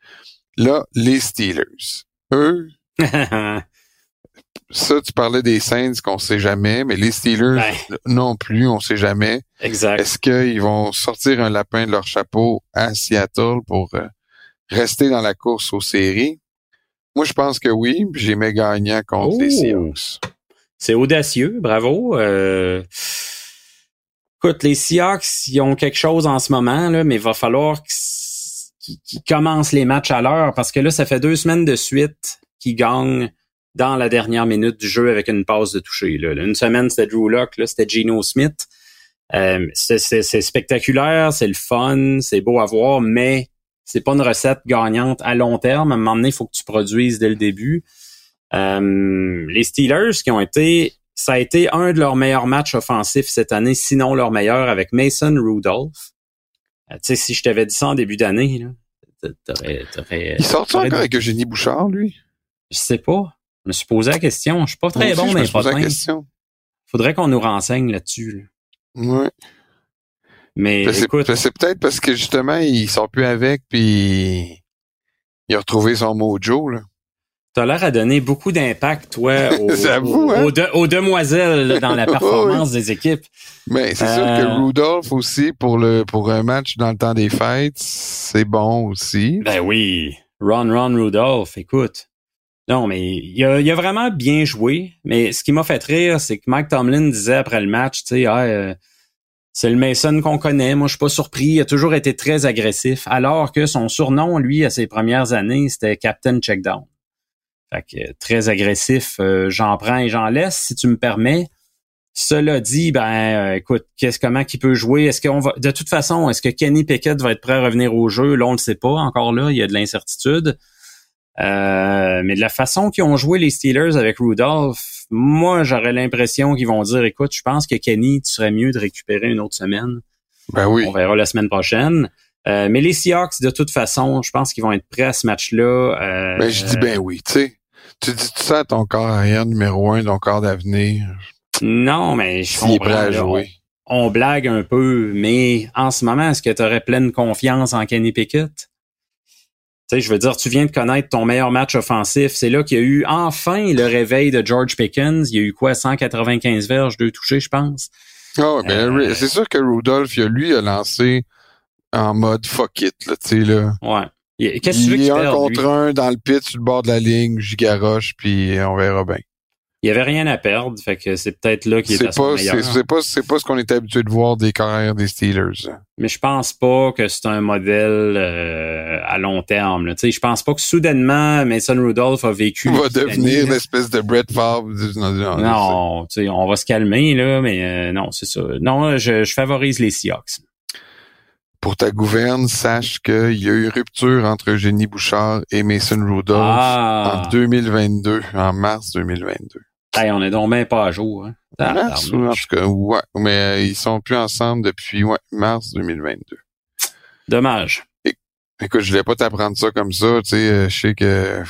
Là, les Steelers. Eux, ça, tu parlais des Saints qu'on sait jamais, mais les Steelers ben. non plus, on sait jamais. Exact. Est-ce qu'ils vont sortir un lapin de leur chapeau à Seattle pour euh, rester dans la course aux séries? Moi, je pense que oui. J'ai mes gagnants contre les! Seahawks. C'est audacieux, bravo. Euh... Écoute, les Seahawks, ils ont quelque chose en ce moment, là, mais il va falloir qu'ils commencent les matchs à l'heure parce que là, ça fait deux semaines de suite qu'ils gagnent dans la dernière minute du jeu avec une passe de toucher. Là. Une semaine, c'était Drew Locke, là, c'était Geno Smith. Euh, c'est spectaculaire, c'est le fun, c'est beau à voir, mais c'est pas une recette gagnante à long terme. À un moment donné, il faut que tu produises dès le début. Euh, les Steelers qui ont été, ça a été un de leurs meilleurs matchs offensifs cette année, sinon leur meilleur avec Mason Rudolph. Euh, tu sais, si je t'avais dit ça en début d'année, Il sort encore avec Eugénie Bouchard, lui? Je sais pas. Je me suis posé la question. Je suis pas très bon mais pas la question. Faudrait qu'on nous renseigne là-dessus. Ouais. Mais écoute, c'est peut-être parce que justement ils sont plus avec puis il a retrouvé son mojo là. T'as l'air à donner beaucoup d'impact, toi, aux, hein? aux, demoiselles dans la performance des équipes. Mais c'est sûr que euh, Rudolph aussi, pour le pour un match dans le temps des fêtes, c'est bon aussi. Ben oui. Ron Ron Rudolph, écoute. Non, mais il a, a vraiment bien joué. Mais ce qui m'a fait rire, c'est que Mike Tomlin disait après le match, tu sais, ah, euh, c'est le Mason qu'on connaît. Moi, je suis pas surpris. Il a toujours été très agressif. Alors que son surnom, lui, à ses premières années, c'était Captain Checkdown. Fait que très agressif. Euh, j'en prends et j'en laisse, si tu me permets. Cela dit, ben, euh, écoute, qu'est-ce comment qu'il peut jouer? Est-ce qu'on va, de toute façon, est-ce que Kenny Pickett va être prêt à revenir au jeu? Là, on le sait pas. Encore là, il y a de l'incertitude. Euh, mais de la façon qu'ils ont joué les Steelers avec Rudolph, moi, j'aurais l'impression qu'ils vont dire, écoute, je pense que Kenny, tu serais mieux de récupérer une autre semaine. Ben oui. On verra la semaine prochaine. Euh, mais les Seahawks, de toute façon, je pense qu'ils vont être prêts à ce match-là. Euh, ben, je dis ben oui, tu sais. Tu dis ça à ton corps arrière numéro un, ton corps d'avenir. Non, mais je comprends. Prêt à jouer. On, on, blague un peu, mais en ce moment, est-ce que tu aurais pleine confiance en Kenny Pickett? Je veux dire, tu viens de connaître ton meilleur match offensif. C'est là qu'il y a eu enfin le réveil de George Pickens. Il y a eu quoi, 195 verges, deux touchés, je pense. Ah ben, euh, c'est sûr que Rudolph, lui, a lancé en mode fuck it, là, tu sais, là. Ouais. Qu'est-ce que tu veux Il est un contre un dans le pit sur le bord de la ligne, j'y garoche, puis on verra bien il y avait rien à perdre, fait que c'est peut-être là qu'il est, son meilleur. C'est pas, c'est pas ce qu'on est habitué de voir des carrières des Steelers. Mais je pense pas que c'est un modèle euh, à long terme. Tu sais, je pense pas que soudainement Mason Rudolph a vécu. Il va devenir une espèce de Brett Favre. Non, tu sais, on va se calmer là, mais euh, non, c'est ça. Non, je, je favorise les Seahawks pour ta gouverne, sache qu'il y a eu rupture entre Eugénie Bouchard et Mason Rudolph ah. en 2022, en mars 2022. Hey, on est donc même pas à jour. Hein? Mars, en tout cas, ouais, mais euh, ils sont plus ensemble depuis ouais, mars 2022. Dommage. écoute, je voulais pas t'apprendre ça comme ça, tu sais, euh, je sais que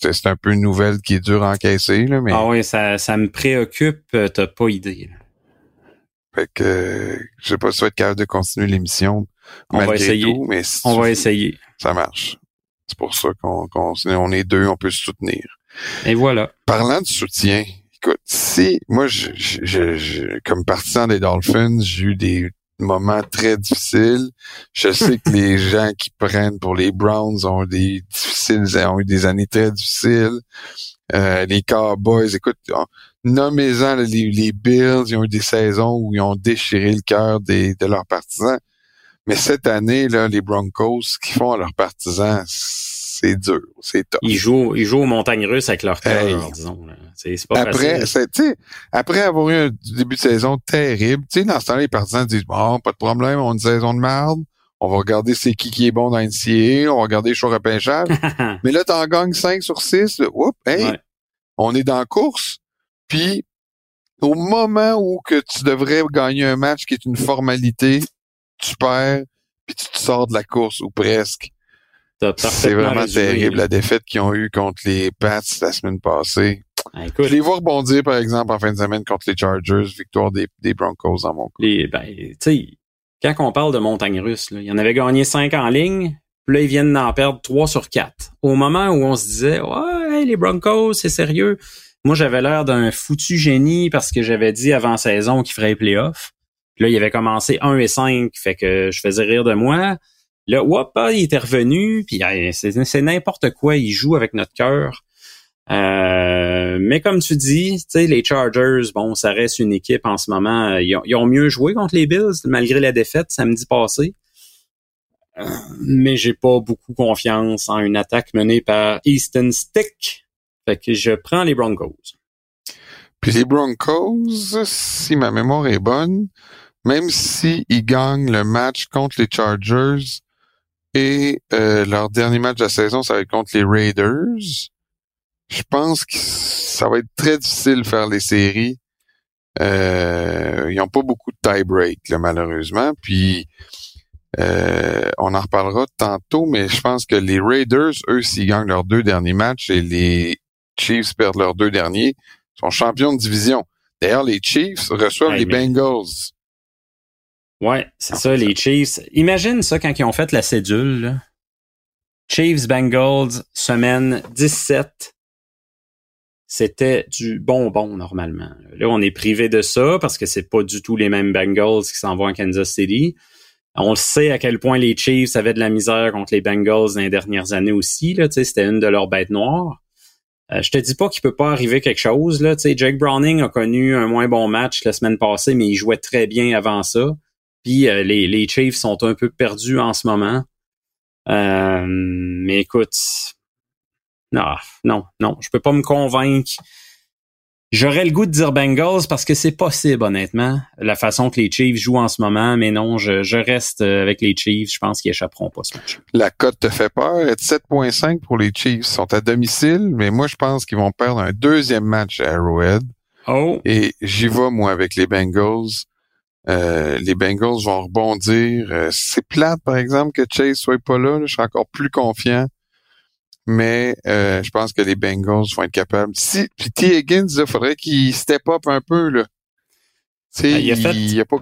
c'est un peu une nouvelle qui est dure à encaisser, là, mais... Ah oui, ça, ça me préoccupe, euh, t'as pas idée. Fait que je sais pas si tu vas être capable de continuer l'émission. On va essayer. mais on va essayer. Ça marche. C'est pour ça qu'on on est deux, on peut se soutenir. Et voilà. Parlant de soutien, écoute, si moi, je, je, je, comme partisan des Dolphins, j'ai eu des moments très difficiles. Je sais que les gens qui prennent pour les Browns ont des difficiles, ont eu des années très difficiles. Euh, les Cowboys, écoute, nommez-en les, les, Bills, ils ont eu des saisons où ils ont déchiré le cœur des, de leurs partisans. Mais cette année, là, les Broncos, ce qu'ils font à leurs partisans, c'est dur, c'est top. Ils jouent, ils jouent aux montagnes russes avec leur cœur, disons. C'est pas après, facile. après avoir eu un début de saison terrible, dans ce temps-là, les partisans disent, bon, pas de problème, on a une saison de merde. On va regarder c'est qui qui est bon dans NCAA, on va regarder les choix repêchage. Mais là, t'en gagnes 5 sur 6. Oups, hey, on est dans la course. Puis, au moment où que tu devrais gagner un match qui est une formalité, tu perds, puis tu te sors de la course, ou presque. C'est vraiment terrible, la défaite qu'ils ont eue contre les Pats la semaine passée. Ah, je les vois rebondir, par exemple, en fin de semaine contre les Chargers, victoire des, Broncos dans mon cas. Les, ben, quand on parle de montagne russe, il y en avait gagné cinq en ligne, puis là, ils viennent d'en perdre trois sur quatre. Au moment où on se disait, ouais, les Broncos, c'est sérieux. Moi, j'avais l'air d'un foutu génie parce que j'avais dit avant saison qu'il ferait les playoffs. Là, il avait commencé 1 et 5, fait que je faisais rire de moi. Là, hop, il était revenu, puis c'est n'importe quoi, il joue avec notre cœur. Euh, mais comme tu dis, les Chargers, bon, ça reste une équipe en ce moment. Ils ont, mieux joué contre les Bills malgré la défaite samedi passé. Euh, mais j'ai pas beaucoup confiance en une attaque menée par Easton Stick. Fait que je prends les Broncos. Puis les Broncos, si ma mémoire est bonne, même s'ils gagnent le match contre les Chargers et euh, leur dernier match de la saison, ça va être contre les Raiders, je pense que ça va être très difficile de faire les séries. Euh, ils n'ont pas beaucoup de tie-break, malheureusement. Puis Euh, on en reparlera tantôt, mais je pense que les Raiders, eux, s'ils gagnent leurs deux derniers matchs et les Chiefs perdent leurs deux derniers, sont champions de division. D'ailleurs, les Chiefs reçoivent les Bengals. Ouais, c'est ça, les Chiefs. Imagine ça quand ils ont fait la cédule. Chiefs Bengals, semaine 17. C'était du bonbon normalement. Là, on est privé de ça parce que c'est pas du tout les mêmes Bengals qui s'en vont à Kansas City. On sait à quel point les Chiefs avaient de la misère contre les Bengals dans les dernières années aussi. Là, c'était une de leurs bêtes noires. Euh, je te dis pas qu'il peut pas arriver quelque chose. Là. Jake Browning a connu un moins bon match la semaine passée, mais il jouait très bien avant ça. Puis euh, les, les Chiefs sont un peu perdus en ce moment. Euh, mais écoute, non, non, non, je peux pas me convaincre J'aurais le goût de dire Bengals parce que c'est possible, honnêtement, la façon que les Chiefs jouent en ce moment, mais non, je, reste euh, avec les Chiefs. Je pense qu'ils échapperont pas ce match. La cote te fait peur. 7.5 pour les Chiefs. Ils sont à domicile, mais moi, je pense qu'ils vont perdre un deuxième match à Arrowhead. Oh. Et j'y vais, moi, avec les Bengals. Euh, les Bengals vont rebondir. Euh, c'est plate, par exemple, que Chase soit pas là. Je serais encore plus confiant mais euh, je pense que les Bengals vont être capables. Si, puis T. Higgins, il faudrait qu'il step up un peu. Là. Ah, il, a fait, il, a pas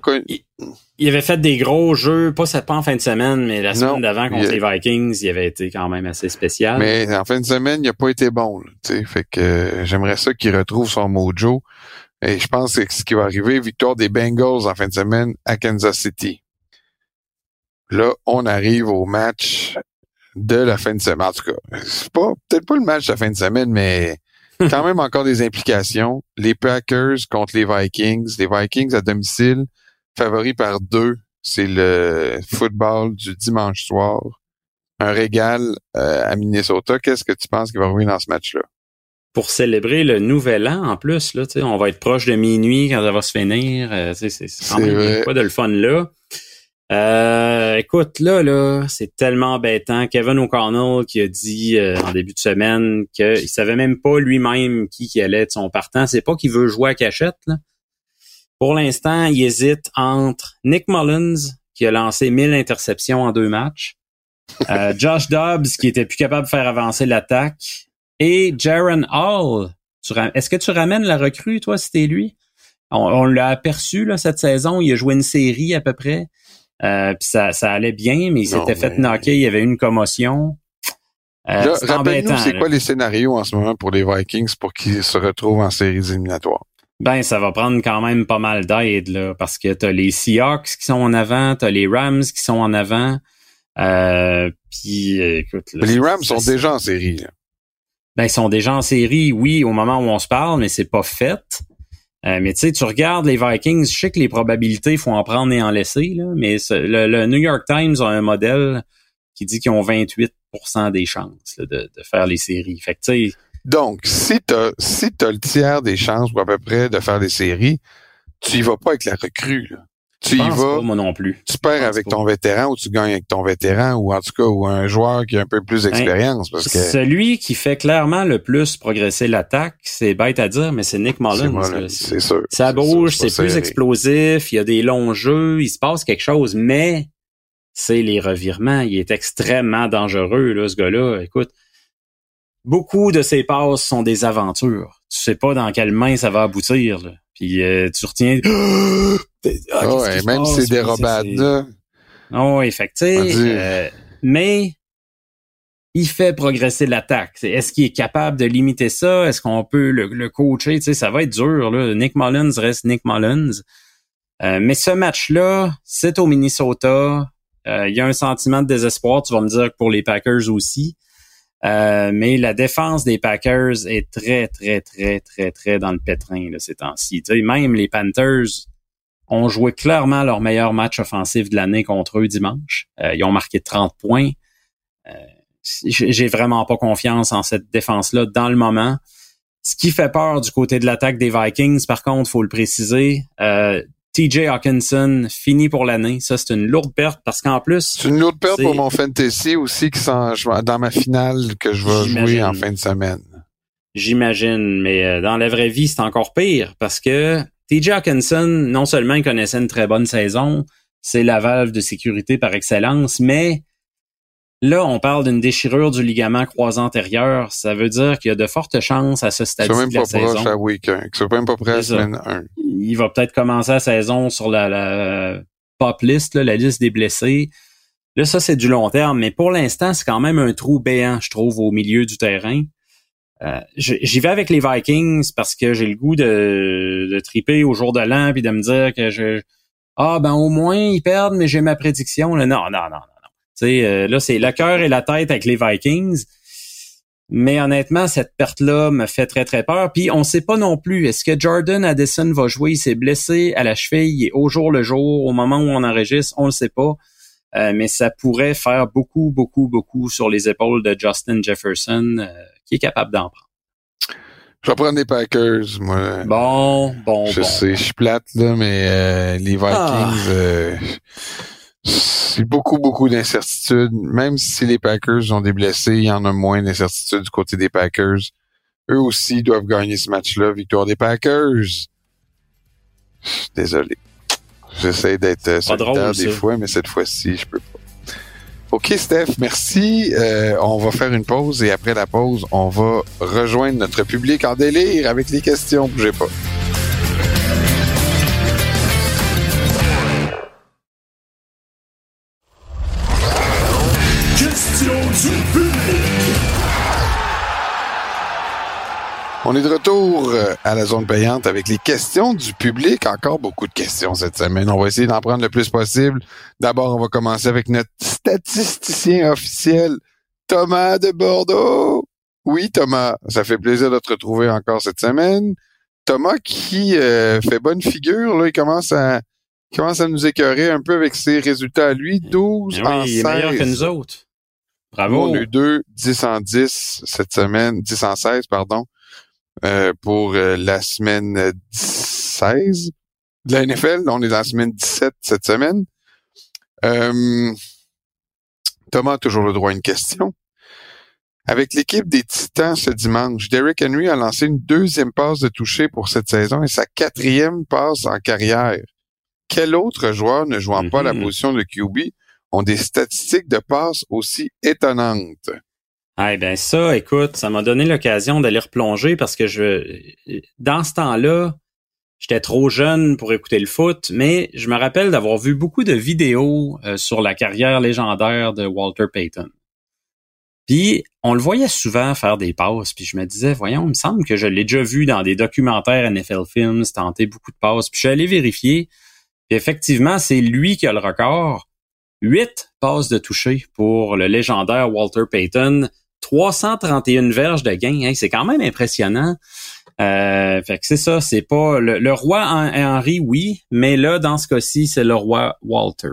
il, avait fait des gros jeux, pas, pas en fin de semaine, mais la semaine d'avant contre les Vikings, il avait été quand même assez spécial. Mais en fin de semaine, il a pas été bon. Là, fait que j'aimerais ça qu'il retrouve son mojo. Et je pense que ce qui va arriver, victoire des Bengals en fin de semaine à Kansas City. Là, on arrive au match de la fin de semaine. En tout cas, c'est pas peut-être pas le match de la fin de semaine, mais quand même encore des implications. Les Packers contre les Vikings. Les Vikings à domicile, favoris par deux. C'est le football du dimanche soir. Un régal euh, à Minnesota. Qu'est-ce que tu penses qu'il va arriver dans ce match-là? Pour célébrer le nouvel an, en plus, là, on va être proche de minuit quand ça va se finir. Euh, c'est quand même pas de le fun là. Euh, écoute, là, là, c'est tellement embêtant. Kevin O'Connell qui a dit euh, en début de semaine qu'il savait même pas lui-même qui, qui allait être son partant. C'est pas qu'il veut jouer à cachette. Là. Pour l'instant, il hésite entre Nick Mullins, qui a lancé 1000 interceptions en deux matchs, euh, Josh Dobbs, qui était plus capable de faire avancer l'attaque, et Jaron Hall. Est-ce que tu ramènes la recrue, toi, c'était lui? On, l'a aperçu là, cette saison. Il a joué une série à peu près. Euh, puis ça, ça allait bien, mais il s'était fait knocker, il y avait une commotion. Euh, Rappelle-nous, c'est quoi les scénarios en ce moment pour les Vikings pour qu'ils se retrouvent en séries éliminatoires? Ben, ça va prendre quand même pas mal d'aide, là, parce que t'as les Seahawks qui sont en avant, t'as les Rams qui sont en avant. Euh, puis, écoute... les Rams sont déjà en série, là. Ben, ils sont déjà en série, oui, au moment où on se parle, mais c'est pas fait. Euh, mais tu sais, tu regardes les Vikings, je sais que les probabilités, il faut en prendre et en laisser, là, mais le, New York Times a un modèle qui dit qu'ils ont 28% des chances de, faire les séries. Fait. Donc, si tu as, si as le tiers des chances ou à peu près de faire les séries, tu y vas pas avec la recrue. Là tu y vas. moi non plus. Tu perds avec ton vétéran ou tu gagnes avec ton vétéran ou en tout cas ou un joueur qui a un peu plus ben, d'expérience. parce que celui qui fait clairement le plus progresser l'attaque, c'est bête à dire, mais c'est Nick Mullins. C'est sûr. Ça bouge, c'est plus explosif, il y a des longs jeux, il se passe quelque chose, mais c'est les revirements. Il est extrêmement dangereux, là, ce gars-là. Écoute, beaucoup de ses passes sont des aventures. Tu sais pas dans quelle main ça va aboutir. Là. Puis euh, tu retiens. Ah, ouais, même si c'est des robades. Oh, effectivement. Euh, mais il fait progresser l'attaque. Est-ce qu'il est capable de limiter ça? Est-ce qu'on peut le, coacher? Tu sais, ça va être dur. Là. Nick Mullins reste Nick Mullins. Euh, mais ce match-là, c'est au Minnesota. Il y a un sentiment de désespoir. Tu vas me dire que pour les Packers aussi. Euh, mais la défense des Packers est très, très, très, très, très dans le pétrin ces temps-ci. Même les Panthers ont joué clairement leur meilleur match offensif de l'année contre eux dimanche. Euh, ils ont marqué 30 points. Euh, j'ai vraiment pas confiance en cette défense-là dans le moment. Ce qui fait peur du côté de l'attaque des Vikings, par contre, faut le préciser, euh, TJ Hawkinson fini pour l'année. Ça, c'est une lourde perte parce qu'en plus. C'est une lourde perte pour mon fantasy aussi qui dans ma finale que je vais jouer en fin de semaine. J'imagine, mais euh, dans la vraie vie, c'est encore pire parce que TJ Hawkinson, non seulement il connaissait une très bonne saison, c'est la valve de sécurité par excellence, mais là, on parle d'une déchirure du ligament croisé antérieur. Ça veut dire qu'il y a de fortes chances à ce stade de la saison. C'est même pas proche à week 1. C'est même pas prêt à semaine 1. Il va peut-être commencer la saison sur la, la pop list, la liste des blessés. Là, ça, c'est du long terme, mais pour l'instant, c'est quand même un trou béant, je trouve, au milieu du terrain. Euh, j'y vais avec les Vikings parce que j'ai le goût de, triper au jour de l'an puis de me dire que je ah ben au moins ils perdent mais j'ai ma prédiction là. non non non non non tu euh, là c'est le cœur et la tête avec les Vikings mais honnêtement cette perte là me fait très très peur puis on sait pas non plus est-ce que Jordan Addison va jouer? Il s'est blessé à la cheville et au jour le jour au moment où on enregistre on le sait pas euh, mais ça pourrait faire beaucoup beaucoup beaucoup sur les épaules de Justin Jefferson qui est capable d'en prendre. Je vais prendre les Packers, moi. Bon, bon, je bon. sais, je suis plate, là, mais euh, les Vikings, ah. Euh, c'est beaucoup, beaucoup d'incertitudes. Même si les Packers ont des blessés, il y en a moins d'incertitudes du côté des Packers. Eux aussi doivent gagner ce match-là. Victoire des Packers. Désolé. J'essaie d'être solidaire des fois, mais cette fois-ci, je peux pas. OK, Steph, merci. Euh, on va faire une pause et après la pause, on va rejoindre notre public en délire avec les questions. Bougez pas. On est de retour euh, à la zone payante avec les questions du public. Encore beaucoup de questions cette semaine. On va essayer d'en prendre le plus possible. D'abord, on va commencer avec notre statisticien officiel, Thomas de Bordeaux. Oui, Thomas, ça fait plaisir de te retrouver encore cette semaine. Thomas qui euh, fait bonne figure, là, il commence à commence à nous écœurer un peu avec ses résultats à lui. 12 en il est meilleur que nous autres. Bravo. On a eu 2, 10 en 10 cette semaine, 10 en 16, pardon. Euh, pour euh, la semaine 16 de la NFL. On est dans la semaine 17 cette semaine. Euh, Thomas a toujours le droit à une question. Avec l'équipe des Titans ce dimanche, Derrick Henry a lancé une deuxième passe de toucher pour cette saison et sa quatrième passe en carrière. Quel autre joueur ne jouant pas la mm-hmm. position de QB ont des statistiques de passe aussi étonnantes? Ah ben ça, écoute, ça m'a donné l'occasion d'aller replonger parce que je, dans ce temps-là, j'étais trop jeune pour écouter le foot, mais je me rappelle d'avoir vu beaucoup de vidéos euh, sur la carrière légendaire de Walter Payton. Puis on le voyait souvent faire des passes, puis je me disais, voyons, il me semble que je l'ai déjà vu dans des documentaires NFL Films, tenter beaucoup de passes. Puis je suis allé vérifier, puis effectivement, c'est lui qui a le record. Huit passes de toucher pour le légendaire Walter Payton 331 verges de gain, c'est quand même impressionnant. Euh, fait que c'est ça, c'est pas le, roi Henri, oui, mais là, dans ce cas-ci, c'est le roi Walter.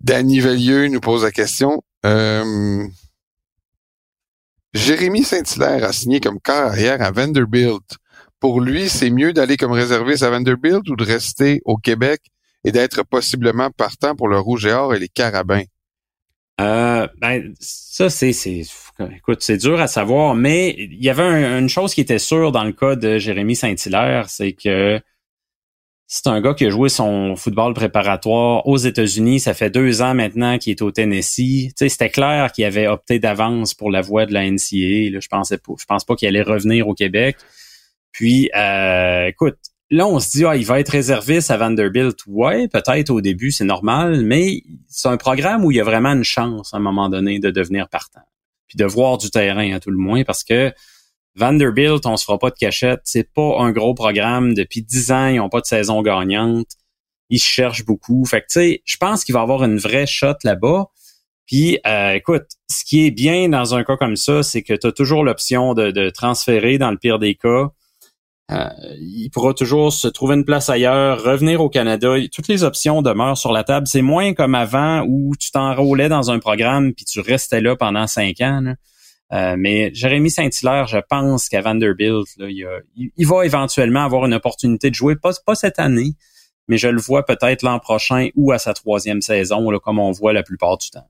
Danny Vellieux nous pose la question. Euh, Jérémy Saint-Hilaire a signé comme carrière à Vanderbilt. Pour lui, c'est mieux d'aller comme réserviste à Vanderbilt ou de rester au Québec et d'être possiblement partant pour le Rouge et Or et les Carabins? Euh, ben, ça, c'est, c'est, écoute, c'est dur à savoir, mais il y avait une chose qui était sûre dans le cas de Jérémy Saint-Hilaire, c'est que c'est un gars qui a joué son football préparatoire aux États-Unis. Ça fait deux ans maintenant qu'il est au Tennessee. Tu sais, c'était clair qu'il avait opté d'avance pour la voie de la NCA. Là, je pensais pas, je pense pas qu'il allait revenir au Québec. Puis, euh, écoute, là, on se dit, ah, il va être réserviste à Vanderbilt. Ouais, peut-être au début, c'est normal, mais c'est un programme où il y a vraiment une chance à un moment donné de devenir partant. Puis de voir du terrain à tout le moins, parce que Vanderbilt, on se fera pas de cachette. C'est pas un gros programme. Depuis dix ans, ils n'ont pas de saison gagnante. Ils cherchent beaucoup. Fait que, tu sais, je pense qu'il va avoir une vraie shot là-bas. Puis, euh, écoute, ce qui est bien dans un cas comme ça, c'est que tu as toujours l'option de, de transférer dans le pire des cas euh, il pourra toujours se trouver une place ailleurs, revenir au Canada. Toutes les options demeurent sur la table. C'est moins comme avant où tu t'enrôlais dans un programme puis tu restais là pendant cinq ans. Euh, mais Jérémy Saint-Hilaire, je pense qu'à Vanderbilt, il, va éventuellement avoir une opportunité de jouer, pas, pas cette année, mais je le vois peut-être l'an prochain ou à sa troisième saison, là, comme on voit la plupart du temps.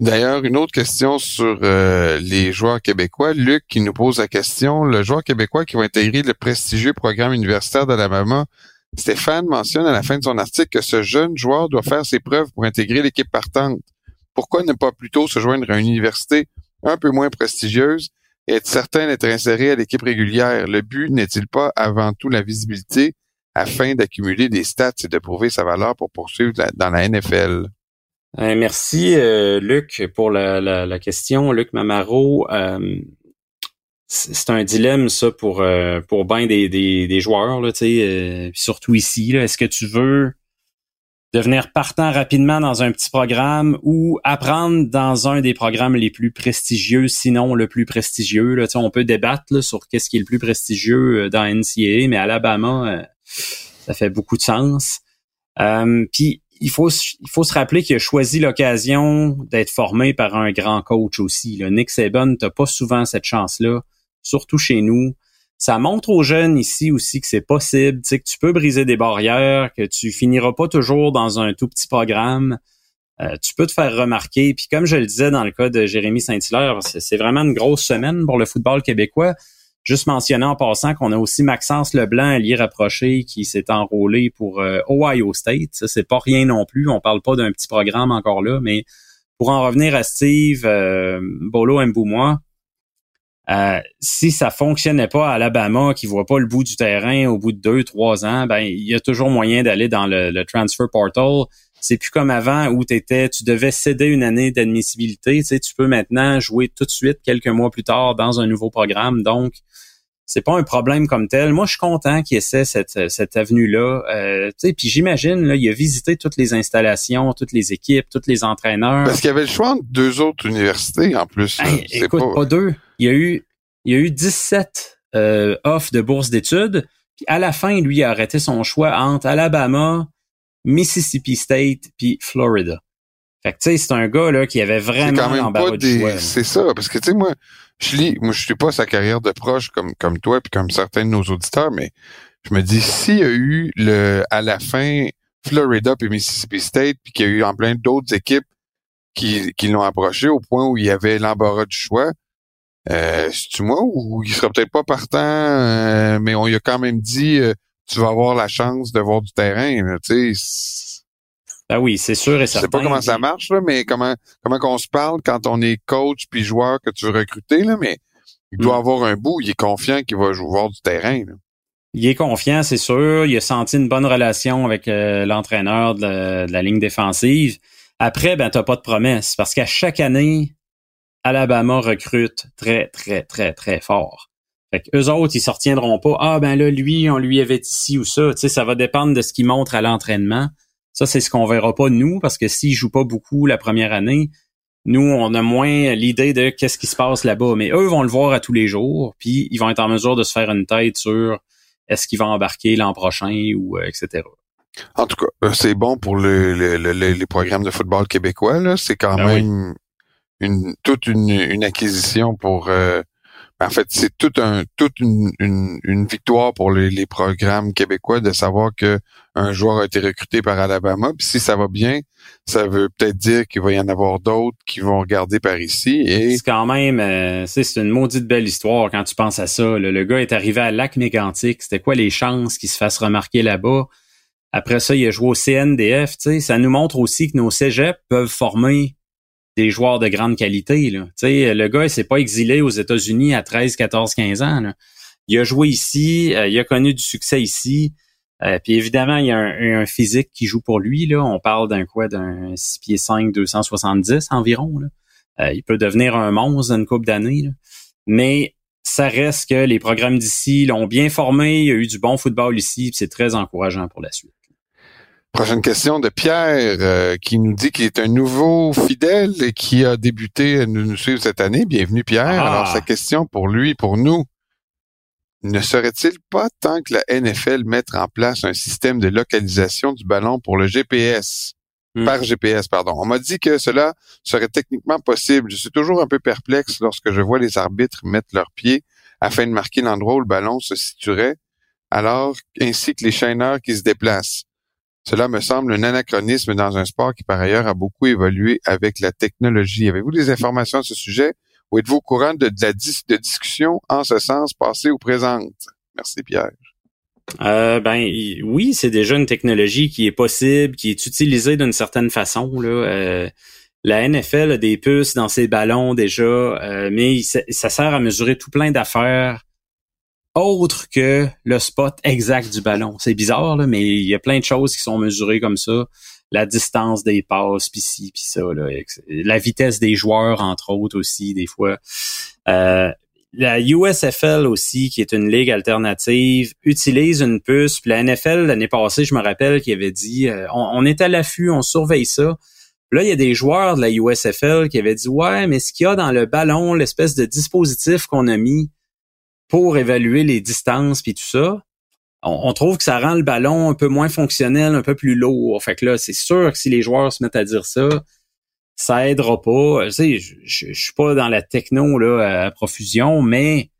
D'ailleurs, une autre question sur euh, les joueurs québécois. Luc qui nous pose la question, le joueur québécois qui va intégrer le prestigieux programme universitaire d'Alabama Stéphane mentionne à la fin de son article que ce jeune joueur doit faire ses preuves pour intégrer l'équipe partante. Pourquoi ne pas plutôt se joindre à une université un peu moins prestigieuse et être certain d'être inséré à l'équipe régulière? Le but n'est-il pas avant tout la visibilité afin d'accumuler des stats et de prouver sa valeur pour poursuivre dans la NFL? Euh, merci, euh, Luc, pour la, question. Luc Mamaro. Euh, c'est un dilemme, ça, pour, pour bien des, des, joueurs, là, surtout ici. Est-ce que tu veux devenir partant rapidement dans un petit programme ou apprendre dans un des programmes les plus prestigieux, sinon le plus prestigieux. Là, on peut débattre sur qu'est-ce qui est le plus prestigieux dans NCAA, mais Alabama, ça fait beaucoup de sens. Puis il faut, il faut se rappeler qu'il a choisi l'occasion d'être formé par un grand coach aussi. Là. Nick Saban, t'as pas souvent cette chance-là, surtout chez nous. Ça montre aux jeunes ici aussi que c'est possible, que tu peux briser des barrières, que tu finiras pas toujours dans un tout petit programme. Euh, tu peux te faire remarquer. Puis comme je le disais dans le cas de Jérémy Saint-Hilaire, c'est vraiment une grosse semaine pour le football québécois. Juste mentionner en passant qu'on a aussi Maxence Leblanc, allié rapproché, qui s'est enrôlé pour euh, Ohio State. Ça, c'est pas rien non plus. On parle pas d'un petit programme encore là, mais pour en revenir à Steve euh, Bolo Mboumois, euh, si ça fonctionnait pas à Alabama, qui voit pas le bout du terrain au bout de deux, trois ans, ben il y a toujours moyen d'aller dans le, transfer portal. C'est plus comme avant où étais, tu devais céder une année d'admissibilité. Tu, sais, tu peux maintenant jouer tout de suite quelques mois plus tard dans un nouveau programme. Donc, c'est pas un problème comme tel. Moi, je suis content qu'il essaie cette, cette avenue-là. Euh, puis j'imagine, là, il a visité toutes les installations, toutes les équipes, tous les entraîneurs. Parce qu'il y avait le choix entre deux autres universités en plus. écoute, pas... deux. Il y a eu, il y a eu 17 euh, offres de bourse d'études. Puis à la fin, lui, il a arrêté son choix entre Alabama, Mississippi State puis Florida. Fait que tu sais, c'est un gars là qui avait vraiment l'embarras du choix. C'est ça, parce que tu sais, moi, je lis, moi, je suis pas sa carrière de proche comme, comme toi puis comme certains de nos auditeurs, mais je me dis, s'il y a eu le, à la fin, Florida puis Mississippi State, puis qu'il y a eu en plein d'autres équipes qui, qui l'ont approché au point où il y avait l'embarras du choix, euh, c'est-tu moi ou il sera peut-être pas partant, euh, mais on lui a quand même dit, euh, tu vas avoir la chance de voir du terrain, tu sais ben oui, c'est sûr et certain. Je sais pas comment ça marche, là, mais comment comment qu'on se parle quand on est coach puis joueur que tu veux recruter, là, mais il doit hmm. avoir un bout, il est confiant qu'il va jouer du terrain. Il est confiant, c'est sûr. Il a senti une bonne relation avec euh, l'entraîneur de, la ligne défensive. Après, ben t'as pas de promesse parce qu'à chaque année, Alabama recrute très, très, très, très fort. Fait eux autres, ils se retiendront pas. Ah ben là, lui, on lui avait ici ou ça. Tu sais, ça va dépendre de ce qu'il montre à l'entraînement. Ça, c'est ce qu'on verra pas nous, parce que s'ils jouent pas beaucoup la première année, nous, on a moins l'idée de qu'est-ce qui se passe là-bas. Mais eux vont le voir à tous les jours, puis ils vont être en mesure de se faire une tête sur est-ce qu'ils vont embarquer l'an prochain ou euh, etc. En tout cas, euh, c'est bon pour les programmes de football québécois. C'est quand ben même une toute une, acquisition pour euh, en fait, c'est toute une, victoire pour les, programmes québécois de savoir que un joueur a été recruté par Alabama. Puis si ça va bien, ça veut peut-être dire qu'il va y en avoir d'autres qui vont regarder par ici. C'est quand même, euh, c'est une maudite belle histoire quand tu penses à ça. Le gars est arrivé à Lac Mégantic. C'était quoi les chances qu'il se fasse remarquer là-bas? Après ça, il a joué au CNDF. Ça nous montre aussi que nos cégeps peuvent former des joueurs de grande qualité. Là. le gars, il s'est pas exilé aux États-Unis à 13, 14, 15 ans. Il a joué ici, euh, il a connu du succès ici. Euh, puis évidemment, il y a un, physique qui joue pour lui. Là. On parle d'un quoi, d'un 6 pieds 5, 270 environ. Là. Euh, il peut devenir un monstre dans une couple d'années. Mais ça reste que les programmes d'ici l'ont bien formé. Il y a eu du bon football ici. C'est très encourageant pour la suite. Prochaine question de Pierre euh, qui nous dit qu'il est un nouveau fidèle et qui a débuté à nous suivre cette année. Bienvenue Pierre. Ah. Alors sa question pour lui, pour nous, ne serait-il pas temps que la NFL mette en place un système de localisation du ballon pour le GPS hmm. par GPS, pardon. On m'a dit que cela serait techniquement possible. Je suis toujours un peu perplexe lorsque je vois les arbitres mettre leurs pieds afin de marquer l'endroit où le ballon se situerait, alors ainsi que les chaîneurs qui se déplacent. Cela me semble un anachronisme dans un sport qui par ailleurs a beaucoup évolué avec la technologie. Avez-vous des informations à ce sujet? Ou êtes-vous au courant de, la discussion en ce sens passée ou présente? Merci Pierre. Euh, ben oui, c'est déjà une technologie qui est possible, qui est utilisée d'une certaine façon. Euh, la NFL a des puces dans ses ballons déjà, euh, mais ça, sert à mesurer tout plein d'affaires autres que le spot exact du ballon. C'est bizarre, là, mais il y a plein de choses qui sont mesurées comme ça. La distance des passes, puis ci, puis ça. Là, la vitesse des joueurs, entre autres, aussi, des fois. Euh, la USFL aussi, qui est une ligue alternative, utilise une puce. Puis la NFL, l'année passée, je me rappelle qu'il avait dit euh, on, est à l'affût, on surveille ça. là, il y a des joueurs de la USFL qui avaient dit Ouais, mais ce qu'il y a dans le ballon, l'espèce de dispositif qu'on a mis pour évaluer les distances puis tout ça, on, trouve que ça rend le ballon un peu moins fonctionnel, un peu plus lourd. Fait que là, c'est sûr que si les joueurs se mettent à dire ça, ça aidera pas. Tu sais, je, je, suis pas dans la techno là à profusion, mais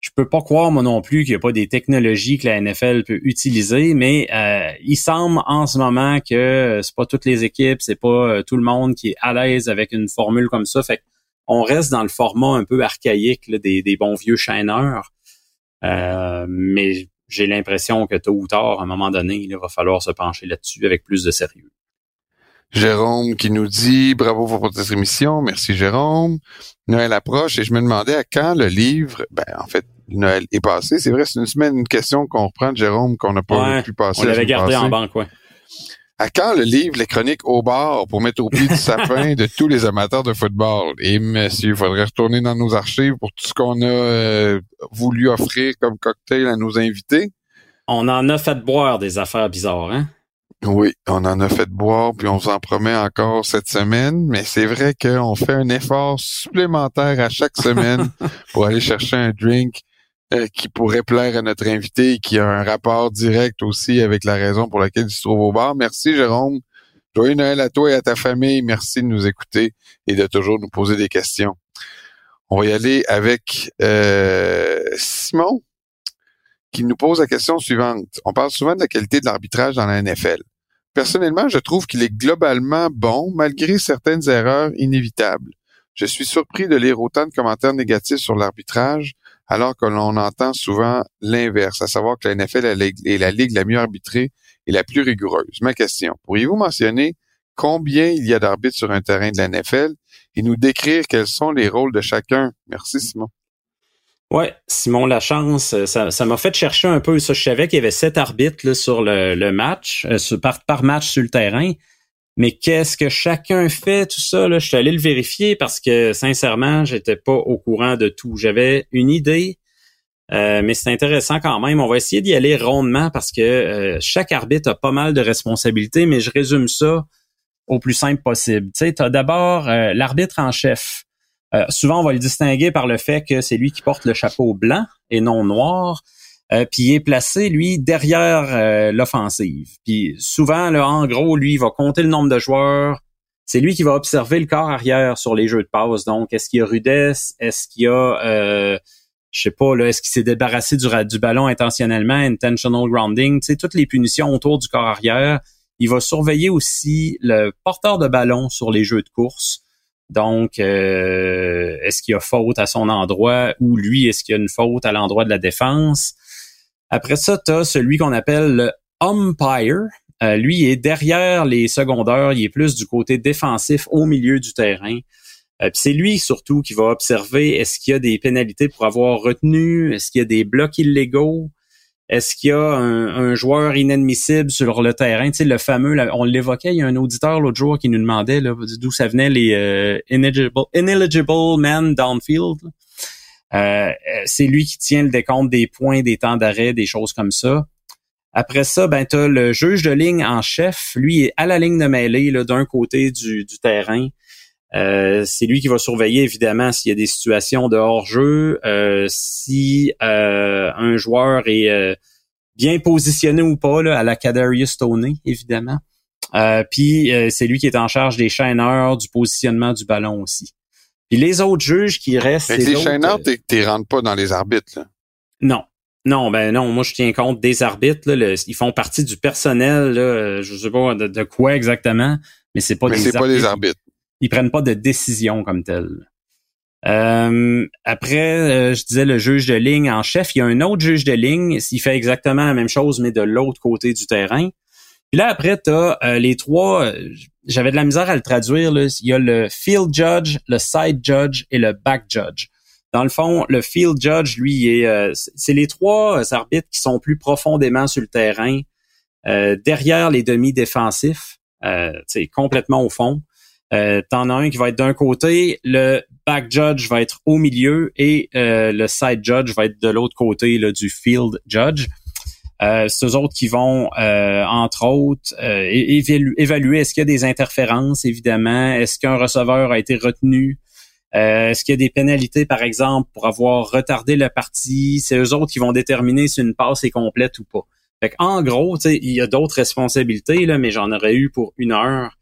je peux pas croire moi non plus qu'il n'y a pas des technologies que la NFL peut utiliser, mais euh, il semble en ce moment que c'est pas toutes les équipes, c'est pas euh, tout le monde qui est à l'aise avec une formule comme ça. Fait on reste dans le format un peu archaïque des, des, bons vieux chaîneurs. Euh, mais j'ai l'impression que tôt ou tard, à un moment donné, il va falloir se pencher là-dessus avec plus de sérieux. Jérôme qui nous dit bravo pour votre émission, merci Jérôme. Noël approche et je me demandais à quand le livre, ben en fait Noël est passé. C'est vrai, c'est une semaine, une question qu'on reprend de Jérôme qu'on n'a pas pu passer. On l'avait gardé en banque, ouais. À quand le livre Les Chroniques au bar pour mettre au pied du sapin de tous les amateurs de football? Et monsieur, il faudrait retourner dans nos archives pour tout ce qu'on a euh, voulu offrir comme cocktail à nos invités. On en a fait boire des affaires bizarres, hein? Oui, on en a fait boire, puis on vous en promet encore cette semaine, mais c'est vrai qu'on fait un effort supplémentaire à chaque semaine pour aller chercher un drink euh, qui pourrait plaire à notre invité et qui a un rapport direct aussi avec la raison pour laquelle il se trouve au bar. Merci Jérôme. Joyeux Noël à toi et à ta famille. Merci de nous écouter et de toujours nous poser des questions. On va y aller avec euh, Simon qui nous pose la question suivante. On parle souvent de la qualité de l'arbitrage dans la NFL. Personnellement, je trouve qu'il est globalement bon malgré certaines erreurs inévitables. Je suis surpris de lire autant de commentaires négatifs sur l'arbitrage alors que l'on entend souvent l'inverse, à savoir que la NFL est la ligue la mieux arbitrée et la plus rigoureuse. Ma question, pourriez-vous mentionner combien il y a d'arbitres sur un terrain de la NFL et nous décrire quels sont les rôles de chacun? Merci Simon. Ouais, Simon Lachance, euh, ça, m'a fait chercher un peu. Ça, je savais qu'il y avait sept arbitres sur le, match, euh, par match sur le terrain. Mais qu'est-ce que chacun fait, tout ça, là, je suis allé le vérifier parce que sincèrement, j'étais pas au courant de tout. J'avais une idée, euh, mais c'est intéressant quand même. On va essayer d'y aller rondement parce que chaque arbitre a pas mal de responsabilités, mais je résume ça au plus simple possible. Tu sais, as d'abord l'arbitre en chef. Euh, souvent, on va le distinguer par le fait que c'est lui qui porte le chapeau blanc et non noir. Euh, puis il est placé, lui, derrière euh, l'offensive. Puis souvent, là, en gros, lui, il va compter le nombre de joueurs. C'est lui qui va observer le corps arrière sur les jeux de passe. Donc, est-ce qu'il y a rudesse? Est-ce qu'il y a, euh, je sais pas, là, est-ce qu'il s'est débarrassé du, du ballon intentionnellement, intentional grounding? Tu sais, toutes les punitions autour du corps arrière. Il va surveiller aussi le porteur de ballon sur les jeux de course. Donc, euh, est-ce qu'il y a faute à son endroit ou lui, est-ce qu'il y a une faute à l'endroit de la défense? Après ça, tu as celui qu'on appelle le umpire. Euh, lui, est derrière les secondaires, il est plus du côté défensif au milieu du terrain. Euh, c'est lui surtout qui va observer est-ce qu'il y a des pénalités pour avoir retenu, est-ce qu'il y a des blocs illégaux, est-ce qu'il y a un, joueur inadmissible sur le terrain? Tu sais, le fameux, on l'évoquait, il y a un auditeur l'autre jour qui nous demandait d'où ça venait les euh, ineligible, ineligible men downfield. Euh, c'est lui qui tient le décompte des points, des temps d'arrêt, des choses comme ça. Après ça, ben tu le juge de ligne en chef. Lui est à la ligne de mêlée d'un côté du, terrain. Euh, c'est lui qui va surveiller évidemment s'il y a des situations de hors-jeu, euh, si euh, un joueur est bien positionné ou pas là, à la Kadarius Stoney, évidemment. Puis c'est lui qui est en charge des chaîneurs, du positionnement du ballon aussi. Puis les autres juges qui restent. les chaîneurs, tu rentres pas dans les arbitres. Là. Non. Non, ben non, moi je tiens compte des arbitres. Là, ils font partie du personnel, là, je sais pas de, quoi exactement, mais c'est pas mais des pas des arbitres ils prennent pas de décision comme telle. Euh, après, je disais le juge de ligne en chef. Il y a un autre juge de ligne. Il fait exactement la même chose, mais de l'autre côté du terrain. Puis là, après, tu as les trois. J'avais de la misère à le traduire. Là. Il y a le field judge, le side judge et le back judge. Dans le fond, le field judge, lui, est, c'est les trois arbitres qui sont plus profondément sur le terrain, derrière les demi-défensifs, euh, complètement au fond. Euh, T'en as un qui va être d'un côté, le back judge va être au milieu et euh, le side judge va être de l'autre côté là, du field judge. Euh, c'est eux autres qui vont, euh, entre autres, euh, évaluer est-ce qu'il y a des interférences, évidemment, est-ce qu'un receveur a été retenu, est-ce qu'il y a des pénalités, par exemple, pour avoir retardé la partie? C'est eux autres qui vont déterminer si une passe est complète ou pas. Fait en gros, il y a d'autres responsabilités, là, mais j'en aurais eu pour une heure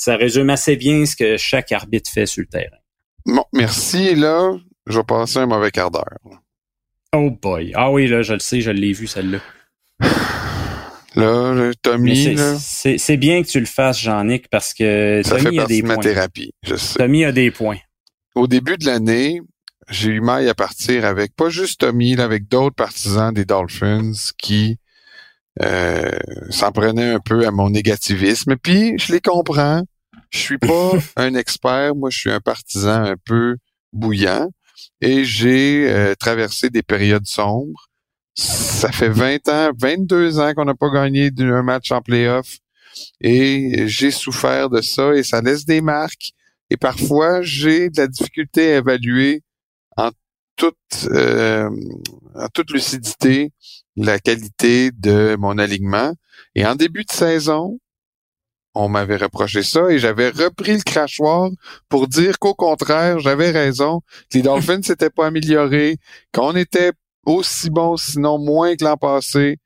ça résume assez bien ce que chaque arbitre fait sur le terrain. Bon, merci. Là, je vais passer un mauvais quart d'heure. Oh boy. Ah oui, là, je le sais, je l'ai vu, celle-là. Là, Tommy, c'est bien que tu le fasses, Jean-Nic, parce que Tommy a des points. ma thérapie, je sais. Tommy a des points. Au début de l'année, j'ai eu mal à partir avec pas juste Tommy, là, avec d'autres partisans des Dolphins qui euh, s'en prenait un peu à mon négativisme. Puis je les comprends. Je suis pas un expert, moi je suis un partisan un peu bouillant et j'ai euh, traversé des périodes sombres. Ça fait 20 ans, 22 ans qu'on n'a pas gagné un match en playoff et j'ai souffert de ça et ça laisse des marques. Et parfois, j'ai de la difficulté à évaluer en toute, euh, en toute lucidité la qualité de mon alignement. Et en début de saison, on m'avait reproché ça et j'avais repris le crachoir pour dire qu'au contraire, j'avais raison, que les Dolphins s'étaient pas améliorés, qu'on était aussi bon, sinon moins que l'an passé,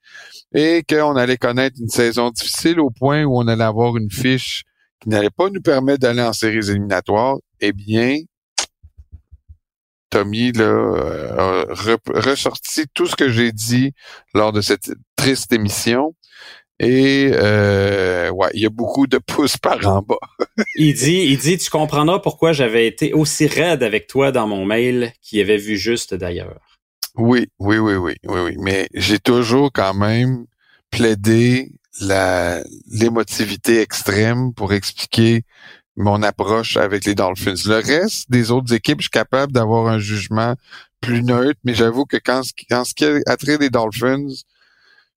et qu'on allait connaître une saison difficile au point où on allait avoir une fiche qui n'allait pas nous permettre d'aller en séries éliminatoires. Eh bien, Tommy là, euh, a ressorti tout ce que j'ai dit lors de cette triste émission. Et euh, ouais, il y a beaucoup de pouces par en bas. il dit, il dit, tu comprendras pourquoi j'avais été aussi raide avec toi dans mon mail, qui avait vu juste d'ailleurs. Oui, oui, oui, oui, oui, oui. Mais j'ai toujours quand même plaidé la l'émotivité extrême pour expliquer mon approche avec les Dolphins. Le reste des autres équipes, je suis capable d'avoir un jugement plus neutre, mais j'avoue que quand, quand ce qui a trait des Dolphins,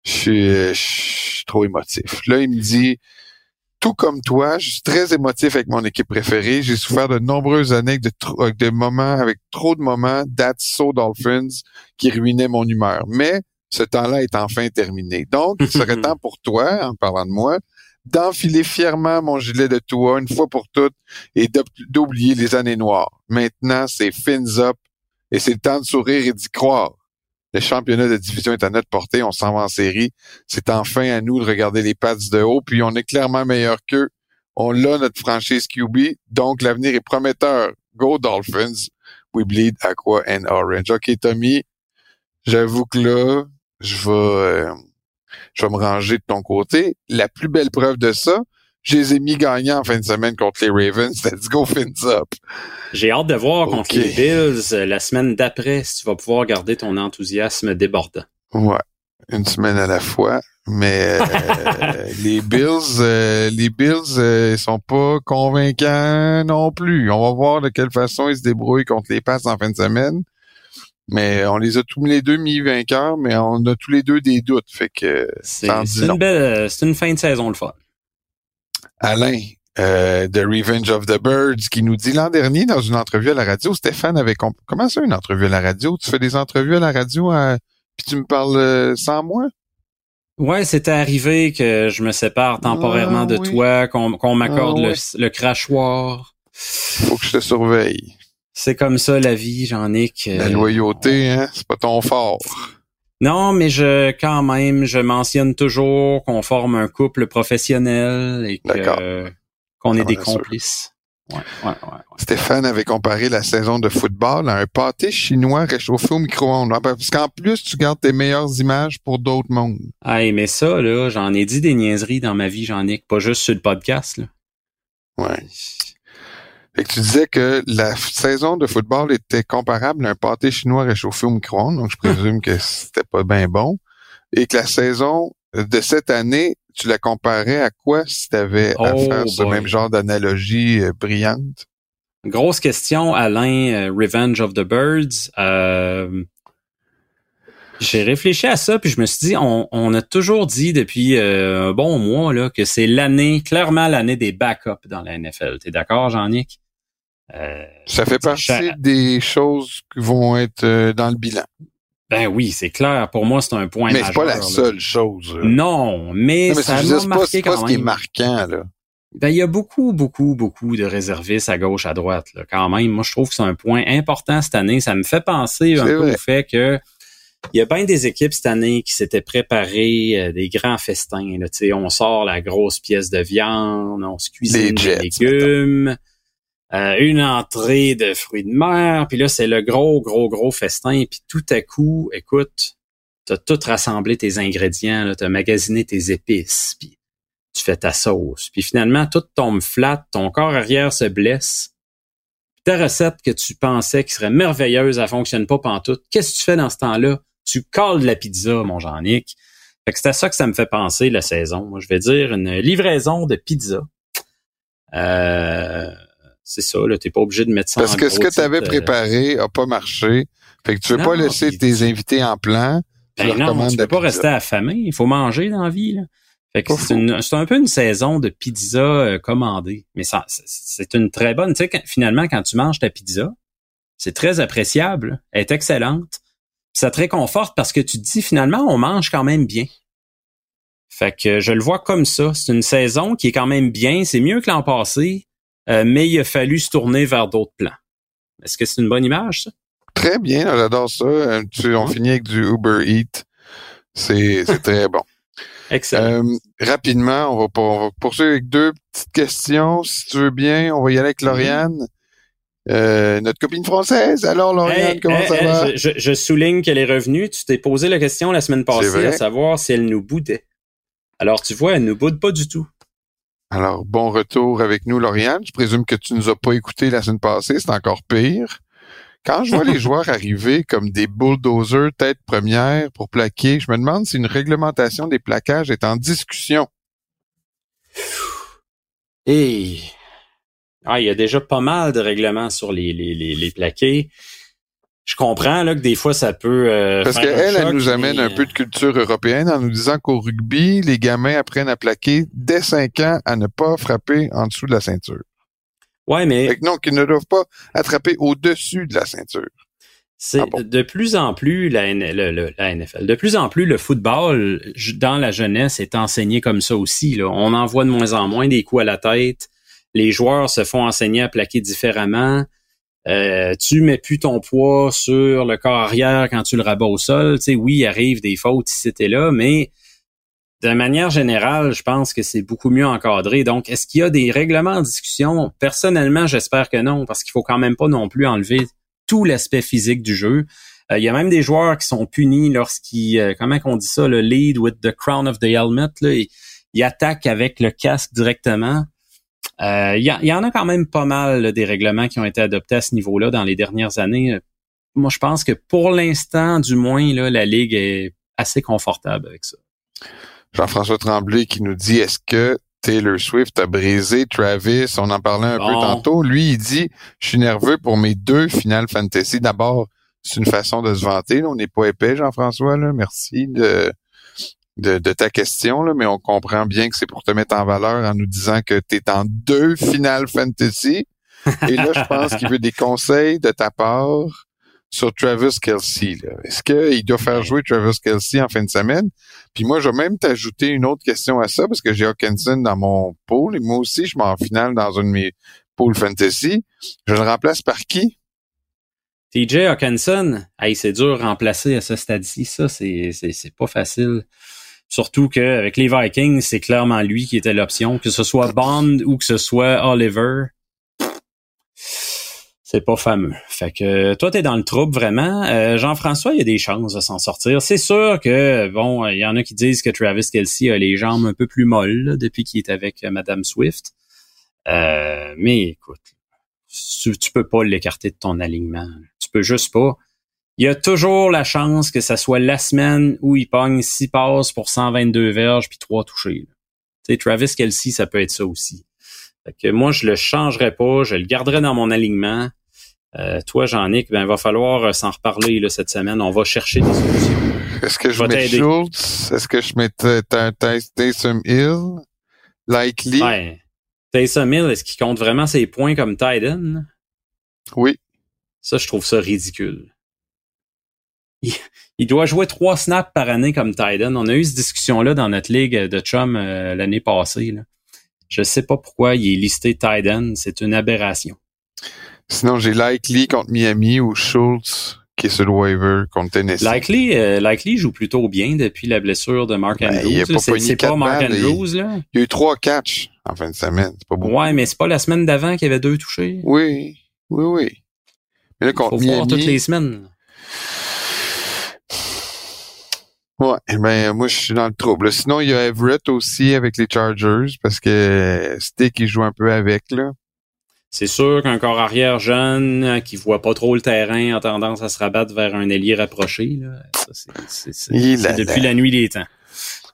je suis, trop émotif. Là, il me dit, tout comme toi, je suis très émotif avec mon équipe préférée. J'ai souffert de nombreuses années de, avec de moments, avec trop de moments that's so Dolphins qui ruinaient mon humeur. Mais ce temps-là est enfin terminé. Donc, il serait temps pour toi, en parlant de moi, d'enfiler fièrement mon gilet de toi une fois pour toutes et d'oublier les années noires. Maintenant, c'est fins up et c'est le temps de sourire et d'y croire. Le championnat de division est à notre portée, on s'en va en série. C'est enfin à nous de regarder les pads de haut, puis on est clairement meilleur qu'eux. On l'a, notre franchise QB, donc l'avenir est prometteur. Go Dolphins. We bleed aqua and orange. OK, Tommy, j'avoue que là, je vais... Euh, je vais me ranger de ton côté. La plus belle preuve de ça, je les ai mis gagnants en fin de semaine contre les Ravens. Let's go fins up. J'ai hâte de voir contre les Bills euh, la semaine d'après si tu vas pouvoir garder ton enthousiasme débordant. Ouais, une semaine à la fois. Mais euh, les Bills, euh, les Bills, ils sont pas convaincants non plus. On va voir de quelle façon ils se débrouillent contre les passes en fin de semaine. Mais on les a tous les deux mis vainqueurs, mais on a tous les deux des doutes. Fait que c'est une belle, c'est une fin de saison le fun. Alain euh, de Revenge of the Birds qui nous dit l'an dernier dans une entrevue à la radio, Stéphane avait comment ça une entrevue à la radio? Tu fais des entrevues à la radio euh, puis tu me parles euh, sans moi? Ouais, c'était arrivé que je me sépare temporairement de ah toi, qu'on m'accorde ah le, le crachoir. Faut que je te surveille. C'est comme ça la vie, Jean-Nic. La loyauté, hein, c'est pas ton fort. Non, mais je quand même, je mentionne toujours qu'on forme un couple professionnel et qu'on est des complices. Ouais, ouais, ouais, Stéphane avait comparé la saison de football à un pâté chinois réchauffé au micro-ondes. Ah, parce qu'en plus, tu gardes tes meilleures images pour d'autres mondes. Ah, mais ça, là, j'en ai dit des niaiseries dans ma vie, Jean-Nic, pas juste sur le podcast. Là. Ouais. Fait que tu disais que la saison de football était comparable à un pâté chinois réchauffé au micro-ondes, donc je présume que c'était pas bien bon. Et que la saison de cette année, tu la comparais à quoi si tu avais à Oh faire ce même genre d'analogie euh, brillante? Grosse question, Alain, euh, Revenge of the Birds. Euh, j'ai réfléchi à ça, puis je me suis dit, on, on a toujours dit depuis euh, un bon mois là, que c'est l'année, clairement l'année des backups dans la NFL. T'es d'accord, Jean-Nic? Euh, Ça fait partie des choses qui vont être euh, dans le bilan. ben oui, c'est clair. Pour moi, c'est un point Mais c'est pas la là. seule chose. là. Non, mais, Non, mais ça m'a pas, marqué pas quand ce qui est même. marquant, là. Ben, il y a beaucoup, beaucoup, beaucoup de réservistes à gauche, à droite, là, quand même. Moi, je trouve que c'est un point important cette année. Ça me fait penser un peu vrai. au fait que il y a bien des équipes cette année qui s'étaient préparées euh, des grands festins. Là, Tu sais, on sort la grosse pièce de viande, on se cuisine Les des Jets, légumes, euh, une entrée de fruits de mer, puis là, c'est le gros, gros, gros festin. Puis tout à coup, écoute, t'as tout rassemblé tes ingrédients, t'as magasiné tes épices, puis tu fais ta sauce. Puis finalement, tout tombe flat, ton corps arrière se blesse. Puis ta recette que tu pensais qui serait merveilleuse, elle fonctionne pas pantoute. Qu'est-ce que tu fais dans ce temps-là? Tu de la pizza, mon Jean-Nic. Fait que c'est à ça que ça me fait penser, la saison. Moi, je vais dire une livraison de pizza. Euh, c'est ça, là, t'es pas obligé de mettre ça Parce en que ce que tu avais préparé a pas marché. Fait que tu veux Non, pas laisser puis- tes invités en plan. Tu Ben leur non, tu peux pas pizza. rester affamé. Il faut manger dans la vie. Là. Fait que c'est, faux. une- c'est un peu une saison de pizza euh, commandée. Mais ça, c'est- une très bonne. Tu sais, quand- finalement, quand tu manges ta pizza, c'est très appréciable. Elle est excellente. Ça te réconforte parce que tu te dis finalement, on mange quand même bien. Fait que je le vois comme ça. C'est une saison qui est quand même bien. C'est mieux que l'an passé, euh, mais il a fallu se tourner vers d'autres plans. Est-ce que c'est une bonne image, ça? Très bien, j'adore ça. Euh, tu- on finit avec du Uber Eat. C'est très bon. Excellent. Euh, rapidement, on va, pour- on va poursuivre avec deux petites questions. Si tu veux bien, on va y aller avec Lauriane. Euh, notre copine française. Alors, Lauriane, Hey, comment hey, ça hey, va? Je, souligne qu'elle est revenue. Tu t'es posé la question la semaine passée à savoir si elle nous boudait. Alors, tu vois, elle nous boude pas du tout. Alors, bon retour avec nous, Lauriane. Je présume que tu nous as pas écouté la semaine passée. C'est encore pire. Quand je vois les joueurs arriver comme des bulldozers tête première pour plaquer, je me demande si une réglementation des plaquages est en discussion. Et ah, il y a déjà pas mal de règlements sur les, les, les, les plaqués. Je comprends là, que des fois, ça peut euh, Parce qu'elle, elle choc, nous amène mais, un peu de culture européenne en nous disant qu'au rugby, les gamins apprennent à plaquer dès 5 ans à ne pas frapper en dessous de la ceinture. Ouais, mais Fait que non, qu'ils ne doivent pas attraper au-dessus de la ceinture. C'est Ah bon? de plus en plus la, N- le- le- la NFL, de plus en plus le football dans la jeunesse est enseigné comme ça aussi. Là. On en voit de moins en moins des coups à la tête. Les joueurs se font enseigner à plaquer différemment. Euh, tu mets plus ton poids sur le corps arrière quand tu le rabats au sol. Tu sais, oui, il arrive des fautes ici et là, mais de manière générale, je pense que c'est beaucoup mieux encadré. Donc, est-ce qu'il y a des règlements en discussion? Personnellement, j'espère que non, parce qu'il faut quand même pas non plus enlever tout l'aspect physique du jeu. Euh, Il y a même des joueurs qui sont punis lorsqu'ils, euh, comment qu'on dit ça, le lead with the crown of the helmet, là, ils, ils attaquent avec le casque directement. Euh, Il y, y en a quand même pas mal là, des règlements qui ont été adoptés à ce niveau-là dans les dernières années. Moi, je pense que pour l'instant, du moins, là, la ligue est assez confortable avec ça. Jean-François Tremblay qui nous dit est-ce que Taylor Swift a brisé Travis? On en parlait un peu tantôt. Lui, il dit je suis nerveux pour mes deux Final Fantasy. D'abord, c'est une façon de se vanter. là. On n'est pas épais, Jean-François. Là. Merci de, de, ta question, là, mais on comprend bien que c'est pour te mettre en valeur en nous disant que tu es en deux Final Fantasy. Et là, je pense qu'il veut des conseils de ta part sur Travis Kelsey. Est-ce qu'il doit faire jouer Travis Kelsey en fin de semaine? Puis moi, je vais même t'ajouter une autre question à ça parce que j'ai Hawkinson dans mon pool et moi aussi, je m'en finale dans une de mes pools fantasy. Je le remplace par qui? TJ Hawkinson, hey, c'est dur remplacer à ce stade-ci. Ça, c'est pas facile. Surtout qu'avec les Vikings, c'est clairement lui qui était l'option. Que ce soit Bond ou que ce soit Oliver, c'est pas fameux. Fait que toi, t'es dans le trouble vraiment. Euh, Jean-François, il y a des chances de s'en sortir. C'est sûr que, bon, il y en a qui disent que Travis Kelsey a les jambes un peu plus molles depuis qu'il est avec euh, Madame Swift. Euh, mais écoute, tu, tu peux pas l'écarter de ton alignement. Tu peux juste pas. Il y a toujours la chance que ça soit la semaine où il pogne 6 passes pour 122 verges puis 3 touchés. Tu sais, Travis Kelsey, ça peut être ça aussi. Fait que moi, je le changerais pas, je le garderais dans mon alignement. Euh, toi, Jean-Nic, ben, il va falloir euh, s'en reparler là, cette semaine. On va chercher des solutions. Est-ce que je, mets Schultz? Est-ce que je mets Taysom Hill? Likely? Ouais. Taysom Hill, est-ce qu'il compte vraiment ses points comme Titan? Oui. Ça, je trouve ça ridicule. Il, doit jouer trois snaps par année comme Titan. On a eu cette discussion-là dans notre ligue de chum euh, l'année passée. Là. Je sais pas pourquoi il est listé Titan. C'est une aberration. Sinon, j'ai Likely contre Miami ou Schultz qui est sur le waiver contre Tennessee. Likely, euh, Likely joue plutôt bien depuis la blessure de Mark ben, Andrews. c'est pas, Mark Andrews, là. Il y a eu trois catchs en fin de semaine. C'est pas beaucoup. Ouais, mais c'est pas la semaine d'avant qu'il y avait deux touchés. Oui, oui, oui. Mais là, contre Faut Miami, voir toutes les semaines. Ouais, ben moi je suis dans le trouble. Sinon, il y a Everett aussi avec les Chargers parce que Stick il joue un peu avec là. C'est sûr qu'un corps arrière jeune euh, qui voit pas trop le terrain a tendance à se rabattre vers un ailier rapproché. Là. c'est, depuis la nuit des temps.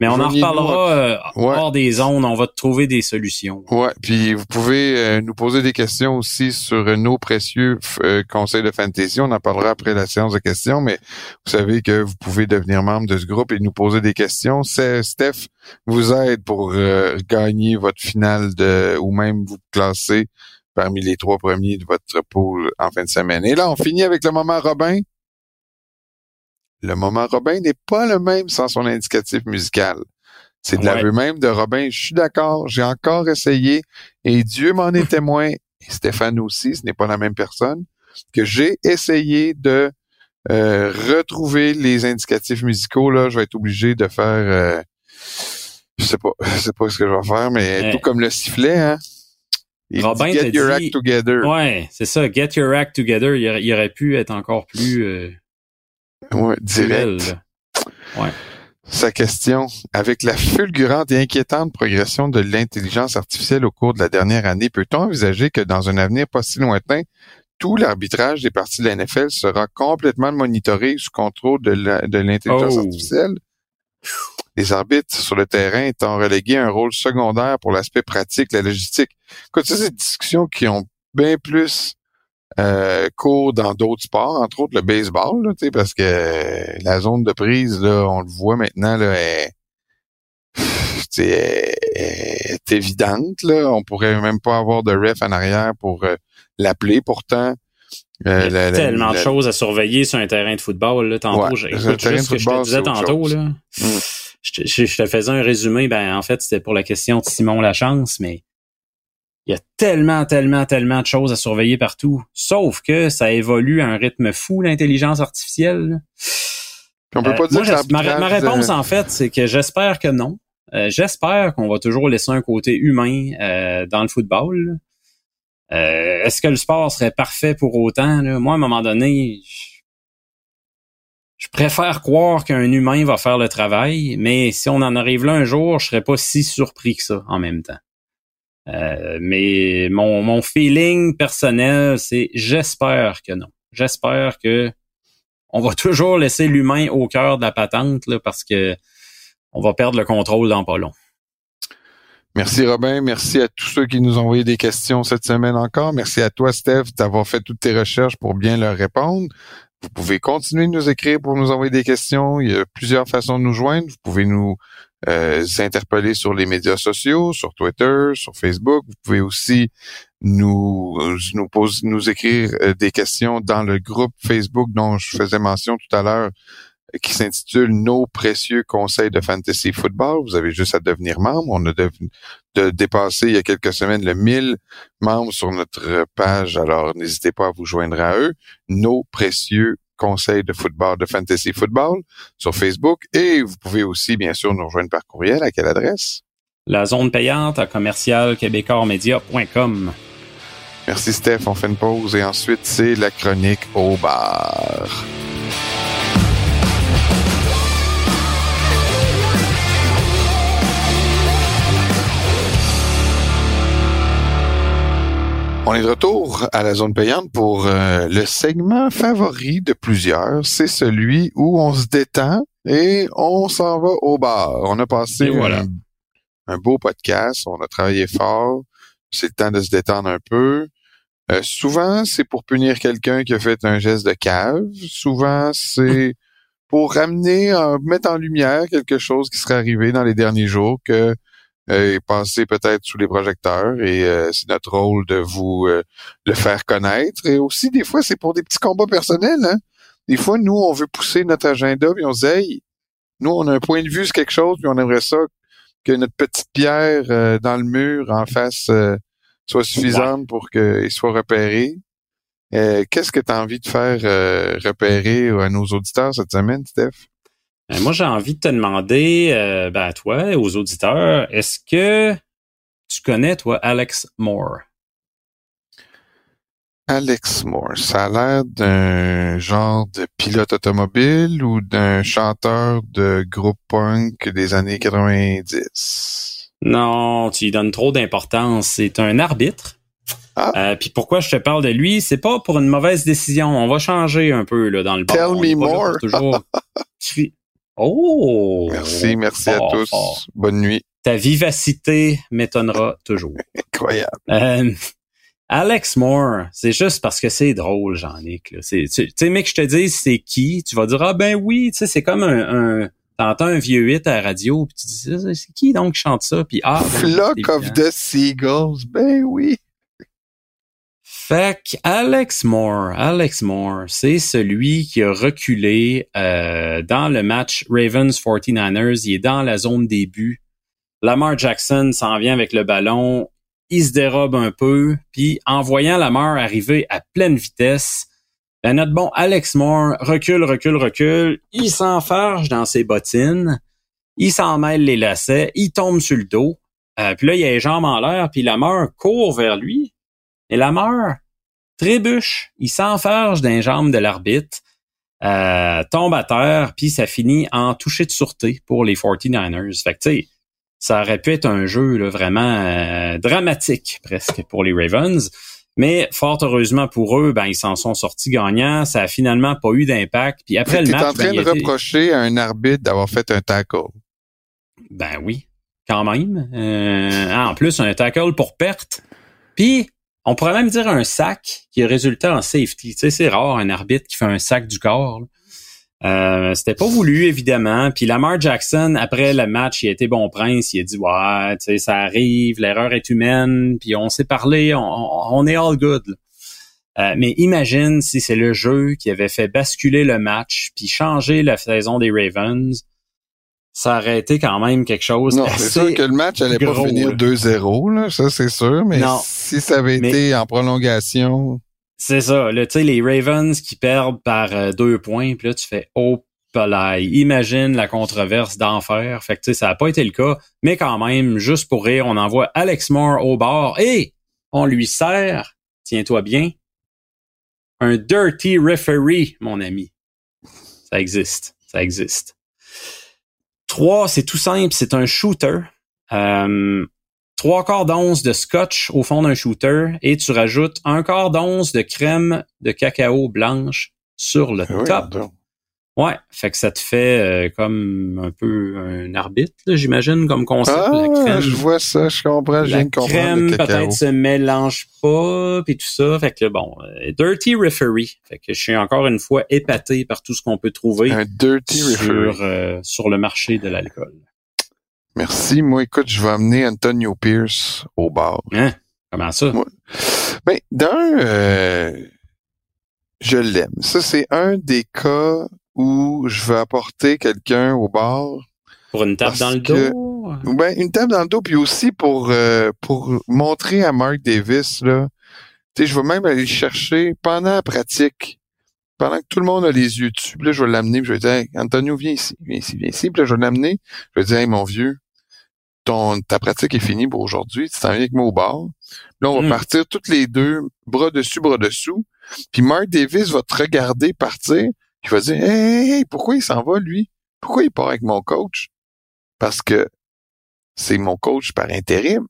Mais on en reparlera euh, hors des zones. On va trouver des solutions. Ouais. Puis vous pouvez euh, nous poser des questions aussi sur nos précieux conseils de fantasy. On en parlera après la séance de questions. Mais vous savez que vous pouvez devenir membre de ce groupe et nous poser des questions. C'est Steph vous aide pour gagner votre finale de ou même vous classer parmi les trois premiers de votre pool en fin de semaine. Et là, on finit avec le moment Robin. Le moment Robin n'est pas le même sans son indicatif musical. C'est de l'aveu même de Robin. Je suis d'accord, j'ai encore essayé et Dieu m'en est témoin, et Stéphane aussi, ce n'est pas la même personne, que j'ai essayé de euh, retrouver les indicatifs musicaux. Là, je vais être obligé de faire... Euh, je sais pas, je sais pas ce que je vais faire, mais tout comme le sifflet, hein. Robin get your act together. Ouais, c'est ça. Get your act together. Il aurait, pu être encore plus. Euh, ouais, direct. ouais. Sa question. Avec la fulgurante et inquiétante progression de l'intelligence artificielle au cours de la dernière année, peut-on envisager que dans un avenir pas si lointain, tout l'arbitrage des parties de la NFL sera complètement monitoré sous contrôle de l'intelligence oh. artificielle? les arbitres sur le terrain étant relégués à un rôle secondaire pour l'aspect pratique, la logistique. Écoute, c'est des discussions qui ont bien plus euh, cours dans d'autres sports, entre autres le baseball, là, parce que la zone de prise, là, on le voit maintenant, là, est, est, évidente. Là. On pourrait même pas avoir de ref en arrière pour euh, l'appeler pourtant. Euh, Il y a tellement de choses à surveiller sur un terrain de football. Là, tantôt, ouais, écoute, juste ce que je te disais tantôt. Là. Mm je, te faisais un résumé, ben en fait, c'était pour la question de Simon Lachance, mais il y a tellement, tellement, tellement de choses à surveiller partout. Sauf que ça évolue à un rythme fou, l'intelligence artificielle. On peut pas euh, dire ma, ma, réponse, en fait, c'est que j'espère que non. Euh, j'espère qu'on va toujours laisser un côté humain euh, dans le football. Est-ce que le sport serait parfait pour autant? Moi, à un moment donné, je préfère croire qu'un humain va faire le travail, mais si on en arrive là un jour, je serais pas si surpris que ça en même temps. Euh, mais mon, mon feeling personnel, c'est j'espère que non. J'espère que on va toujours laisser l'humain au cœur de la patente là, parce que on va perdre le contrôle dans pas long. Merci Robin, merci à tous ceux qui nous ont envoyé des questions cette semaine encore. Merci à toi Steph d'avoir fait toutes tes recherches pour bien leur répondre. Vous pouvez continuer de nous écrire pour nous envoyer des questions. Il y a plusieurs façons de nous joindre. Vous pouvez nous euh, sur les médias sociaux, sur Twitter, sur Facebook. Vous pouvez aussi nous nous nous écrire euh, des questions dans le groupe Facebook dont je faisais mention tout à l'heure qui s'intitule Nos précieux conseils de fantasy football. Vous avez juste à devenir membre. On a de, dépassé il y a quelques semaines le 1000 membres sur notre page. Alors, n'hésitez pas à vous joindre à eux. Nos précieux conseils de football, de fantasy football sur Facebook. Et vous pouvez aussi, bien sûr, nous rejoindre par courriel. À quelle adresse? La zone payante à commercial Merci Steph, on fait une pause et ensuite c'est la chronique au bar. On est de retour à la zone payante pour euh, le segment favori de plusieurs. C'est celui où on se détend et on s'en va au bar. On a passé un, un, beau podcast, on a travaillé fort. C'est le temps de se détendre un peu. Euh, souvent, c'est pour punir quelqu'un qui a fait un geste de cave. Souvent, c'est pour ramener, mettre en lumière quelque chose qui serait arrivé dans les derniers jours que euh, passer peut-être sous les projecteurs et euh, c'est notre rôle de vous euh, le faire connaître. Et aussi, des fois, c'est pour des petits combats personnels. Hein? Des fois, nous, on veut pousser notre agenda puis on se dit, hey, nous, on a un point de vue sur quelque chose puis on aimerait ça que notre petite pierre euh, dans le mur en face soit suffisante pour qu'il soit repéré. Qu'est-ce que tu as envie de faire repérer à nos auditeurs cette semaine, Steph? Euh, moi, j'ai envie de te demander, euh, ben, à toi et aux auditeurs, est-ce que tu connais, toi, Alex Moore? Alex Moore, ça a l'air d'un genre de pilote automobile ou d'un chanteur de groupe punk des années 90? Non, tu lui donnes trop d'importance. C'est un arbitre. Ah. Euh, puis pourquoi je te parle de lui, c'est pas pour une mauvaise décision. On va changer un peu là dans le Tell me more. Oh! Merci, merci à tous. Bonne nuit. Ta vivacité m'étonnera toujours. Incroyable. Euh, Alex Moore, c'est juste parce que c'est drôle, Jean-Nic. Tu sais, mec, je te dis c'est qui, tu vas dire ah ben oui, tu sais, c'est comme un, un t'entends un vieux 8 à la radio, puis tu dis c'est qui donc qui chante ça, puis ah. Ben, Flock of the Seagulls, ben oui. Fait Alex Moore, Alex Moore, c'est celui qui a reculé euh, dans le match Ravens 49ers. Il est dans la zone début. Lamar Jackson s'en vient avec le ballon. Il se dérobe un peu. Puis en voyant Lamar arriver à pleine vitesse, ben notre bon Alex Moore recule, recule, recule. Il s'enfarge dans ses bottines. Il s'en mêle les lacets. Il tombe sur le dos. Euh, puis là, il a les jambes en l'air. Puis Lamar court vers lui et Lamar trébuche, il s'enfarge d'un jambe de l'arbitre, euh, tombe à terre, puis ça finit en toucher de sûreté pour les 49ers. Fait que tu sais, ça aurait pu être un jeu là, vraiment euh, dramatique presque pour les Ravens. Mais fort heureusement pour eux, ben ils s'en sont sortis gagnants. Ça a finalement pas eu d'impact. Puis après le match, en train ben, de reprocher à un arbitre d'avoir fait un tackle. Ben oui, quand même. Euh, en plus, un tackle pour perte. Puis on pourrait même dire un sac qui est résultat en safety. Tu sais, c'est rare un arbitre qui fait un sac du corps. Euh, c'était pas voulu, évidemment. Puis Lamar Jackson, après le match, il a été bon prince. Il a dit, ouais, tu sais, ça arrive, l'erreur est humaine. Puis on s'est parlé, on, est all good. Euh, mais imagine si c'est le jeu qui avait fait basculer le match, puis changer la saison des Ravens ça aurait été quand même quelque chose. Non, c'est sûr que le match allait pas finir 2-0, là, ça c'est sûr, mais si ça avait été en prolongation. C'est ça, là, tu sais, les Ravens qui perdent par euh, deux points, puis là, tu fais oh palais. Imagine la controverse d'enfer. Fait que tu sais, ça n'a pas été le cas, mais quand même, juste pour rire, on envoie Alex Moore au bord et on lui sert, tiens-toi bien, un dirty referee, mon ami. Ça existe, ça existe. Trois, c'est tout simple, c'est un shooter. Euh, trois quarts d'once de scotch au fond d'un shooter et tu rajoutes un quart d'once de crème de cacao blanche sur le ah top. Ouais, fait que ça te fait euh, comme un peu un arbitre, j'imagine, comme concept. Ah, crème, je vois ça, je comprends, La crème peut-être se mélange pas, puis tout ça. Fait que bon, euh, dirty referee. Fait que je suis encore une fois épaté par tout ce qu'on peut trouver un dirty sur, euh, sur le marché de l'alcool. Merci. Moi, écoute, je vais amener Antonio Pierce au bar. Hein? Comment ça? Ben, d'un, je l'aime. Ça, c'est un des cas où je vais apporter quelqu'un au bar. Pour une table dans le dos? Ben, une table dans le dos, puis aussi pour euh, pour montrer à Mark Davis, là, tu sais, je vais même aller chercher pendant la pratique, pendant que tout le monde a les yeux dessus, puis là, je vais l'amener, puis je vais dire, Antonio, viens ici, viens ici, viens ici, puis là, je vais l'amener, je vais dire, hey, mon vieux, ton, ta pratique est finie pour aujourd'hui, tu t'en viens avec moi au bar. Là, on va hmm. partir toutes les deux, bras dessus, bras dessous, puis Mark Davis va te regarder partir, il va dire hey, pourquoi il s'en va, lui? Pourquoi il part avec mon coach? Parce que c'est mon coach par intérim.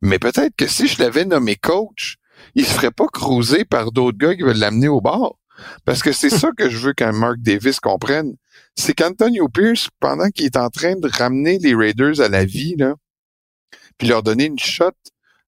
Mais peut-être que si je l'avais nommé coach, il se ferait pas cruiser par d'autres gars qui veulent l'amener au bord. Parce que c'est ça que je veux qu'un Mark Davis comprenne. C'est qu'Antonio Pierce, pendant qu'il est en train de ramener les Raiders à la vie, là, puis leur donner une shot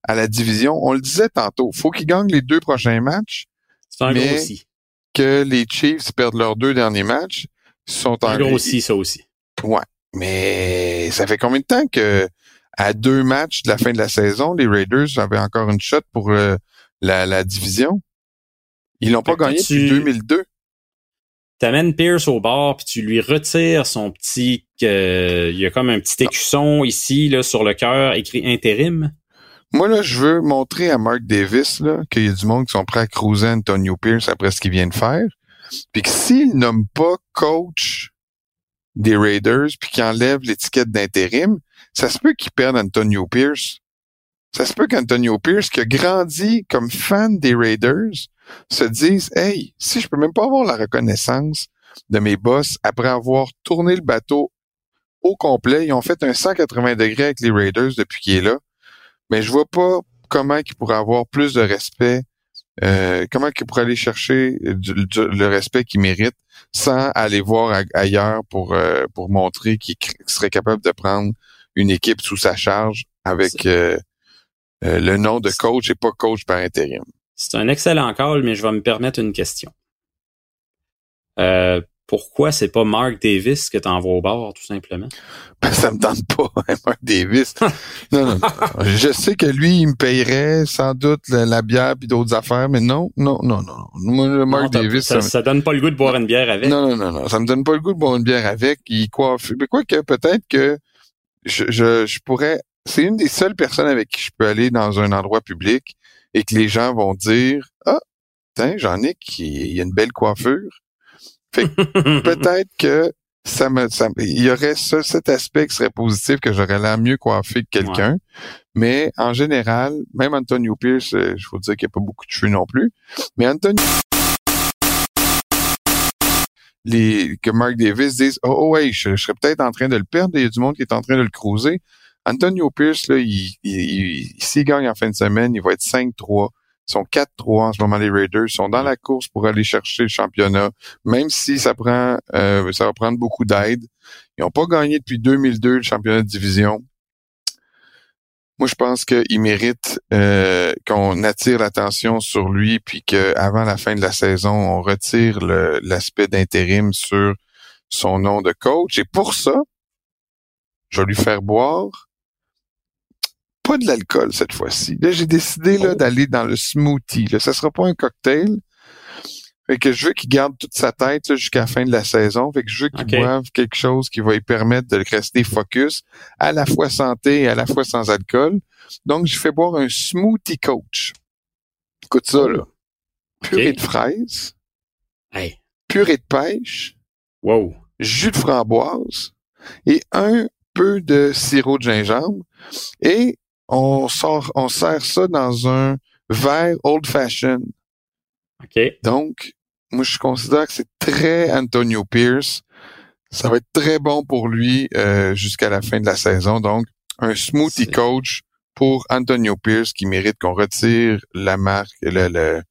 à la division, on le disait tantôt, faut qu'ils gagnent les deux prochains matchs. C'est un gros aussi. Que les Chiefs perdent leurs deux derniers matchs, sont en un gros aussi, ça aussi. Ouais. Mais ça fait combien de temps que à deux matchs de la fin de la saison, les Raiders avaient encore une shot pour euh, la, la division? Ils l'ont pas gagné depuis 2002. T'amènes Pierce au bord puis tu lui retires son petit, il y a comme un petit écusson ici là sur le cœur écrit intérim. Moi là, je veux montrer à Mark Davis qu'il y a du monde qui sont prêts à cruiser Antonio Pierce après ce qu'il vient de faire, puis que s'il nomme pas coach des Raiders puis qu'il enlève l'étiquette d'intérim, ça se peut qu'il perde Antonio Pierce. Ça se peut qu'Antonio Pierce, qui a grandi comme fan des Raiders, se dise Hey, si je peux même pas avoir la reconnaissance de mes boss après avoir tourné le bateau au complet, ils ont fait un 180 degrés avec les Raiders depuis qu'il est là, mais je vois pas comment il pourrait avoir plus de respect, euh, comment il pourrait aller chercher le respect qu'il mérite sans aller voir ailleurs pour euh, pour montrer qu'il serait capable de prendre une équipe sous sa charge avec euh, le nom de coach et pas coach par intérim. C'est un excellent call, mais je vais me permettre une question. Euh, pourquoi c'est pas Mark Davis que t'envoies au bord, tout simplement? Ben, ça me tente pas, hein, Mark Davis. non, non, Je sais que lui, il me payerait sans doute la, bière puis d'autres affaires, mais non, non, non, non. Moi, Mark Davis... Ça, ça, donne pas le goût de boire une bière avec. Non, non, non, non. Ça me donne pas le goût de boire une bière avec. Il coiffe. Mais quoi que peut-être que je, je, je pourrais... C'est une des seules personnes avec qui je peux aller dans un endroit public et que les gens vont dire Ah, tiens, Jean-Nic, il y a une belle coiffure. Fait peut-être que ça me, ça, il y aurait ce, cet aspect qui serait positif que j'aurais l'air mieux coiffé que quelqu'un. Mais en général, même Antonio Pierce, euh, je vous dire qu'il n'y a pas beaucoup de cheveux non plus. Mais Antonio les, que Mark Davis dise Oh, oh ouais, je, serais peut-être en train de le perdre, il y a du monde qui est en train de le cruiser. Antonio Pierce, là, il, il, s'il gagne en fin de semaine, il va être 5-3. Sont 4-3 en ce moment, les Raiders. Sont dans la course pour aller chercher le championnat, même si ça prend, euh, ça va prendre beaucoup d'aide. Ils n'ont pas gagné depuis 2002 le championnat de division. Moi, je pense qu'il mérite euh, qu'on attire l'attention sur lui, puis qu'avant la fin de la saison, on retire l'aspect d'intérim sur son nom de coach. Et pour ça, je vais lui faire boire pas de l'alcool cette fois-ci. Là, j'ai décidé là, oh. d'aller dans le smoothie. Là. Ça sera pas un cocktail. Fait que je veux qu'il garde toute sa tête jusqu'à la fin de la saison. Fait que je veux qu'il boive quelque chose qui va lui permettre de rester focus, à la fois santé et à la fois sans alcool. Donc, je fais boire un smoothie coach. Écoute ça, là. Purée de fraises. Hey. Purée de pêche. Wow. Jus de framboise. Et un peu de sirop de gingembre. Et on sort, on sert ça dans un verre old fashioned. OK. Donc, moi, je considère que c'est très Antonio Pierce. Ça va être très bon pour lui euh, jusqu'à la fin de la saison. Donc, un smoothie coach pour Antonio Pierce qui mérite qu'on retire la marque, le,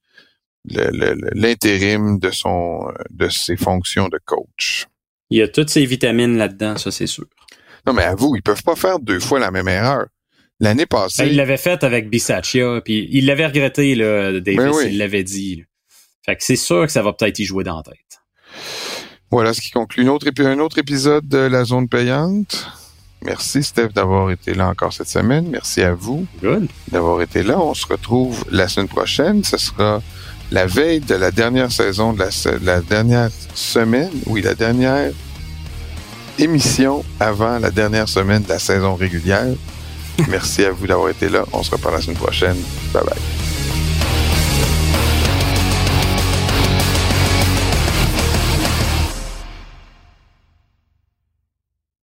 l'intérim de son de ses fonctions de coach. Il y a toutes ces vitamines là-dedans, ça c'est sûr. Non, mais à vous, ils peuvent pas faire deux fois la même erreur. L'année passée. Ben, il l'avait fait avec Bisaccia, puis il l'avait regretté, là, Davis, ben il l'avait dit. Fait que c'est sûr que ça va peut-être y jouer dans la tête. Voilà ce qui conclut autre, un autre épisode de La Zone Payante. Merci, Steph, d'avoir été là encore cette semaine. Merci à vous d'avoir été là. On se retrouve la semaine prochaine. Ce sera la veille de la dernière saison, de la, de la dernière semaine, oui, la dernière émission avant la dernière semaine de la saison régulière. Merci à vous d'avoir été là. On se reparle la semaine prochaine. Bye bye.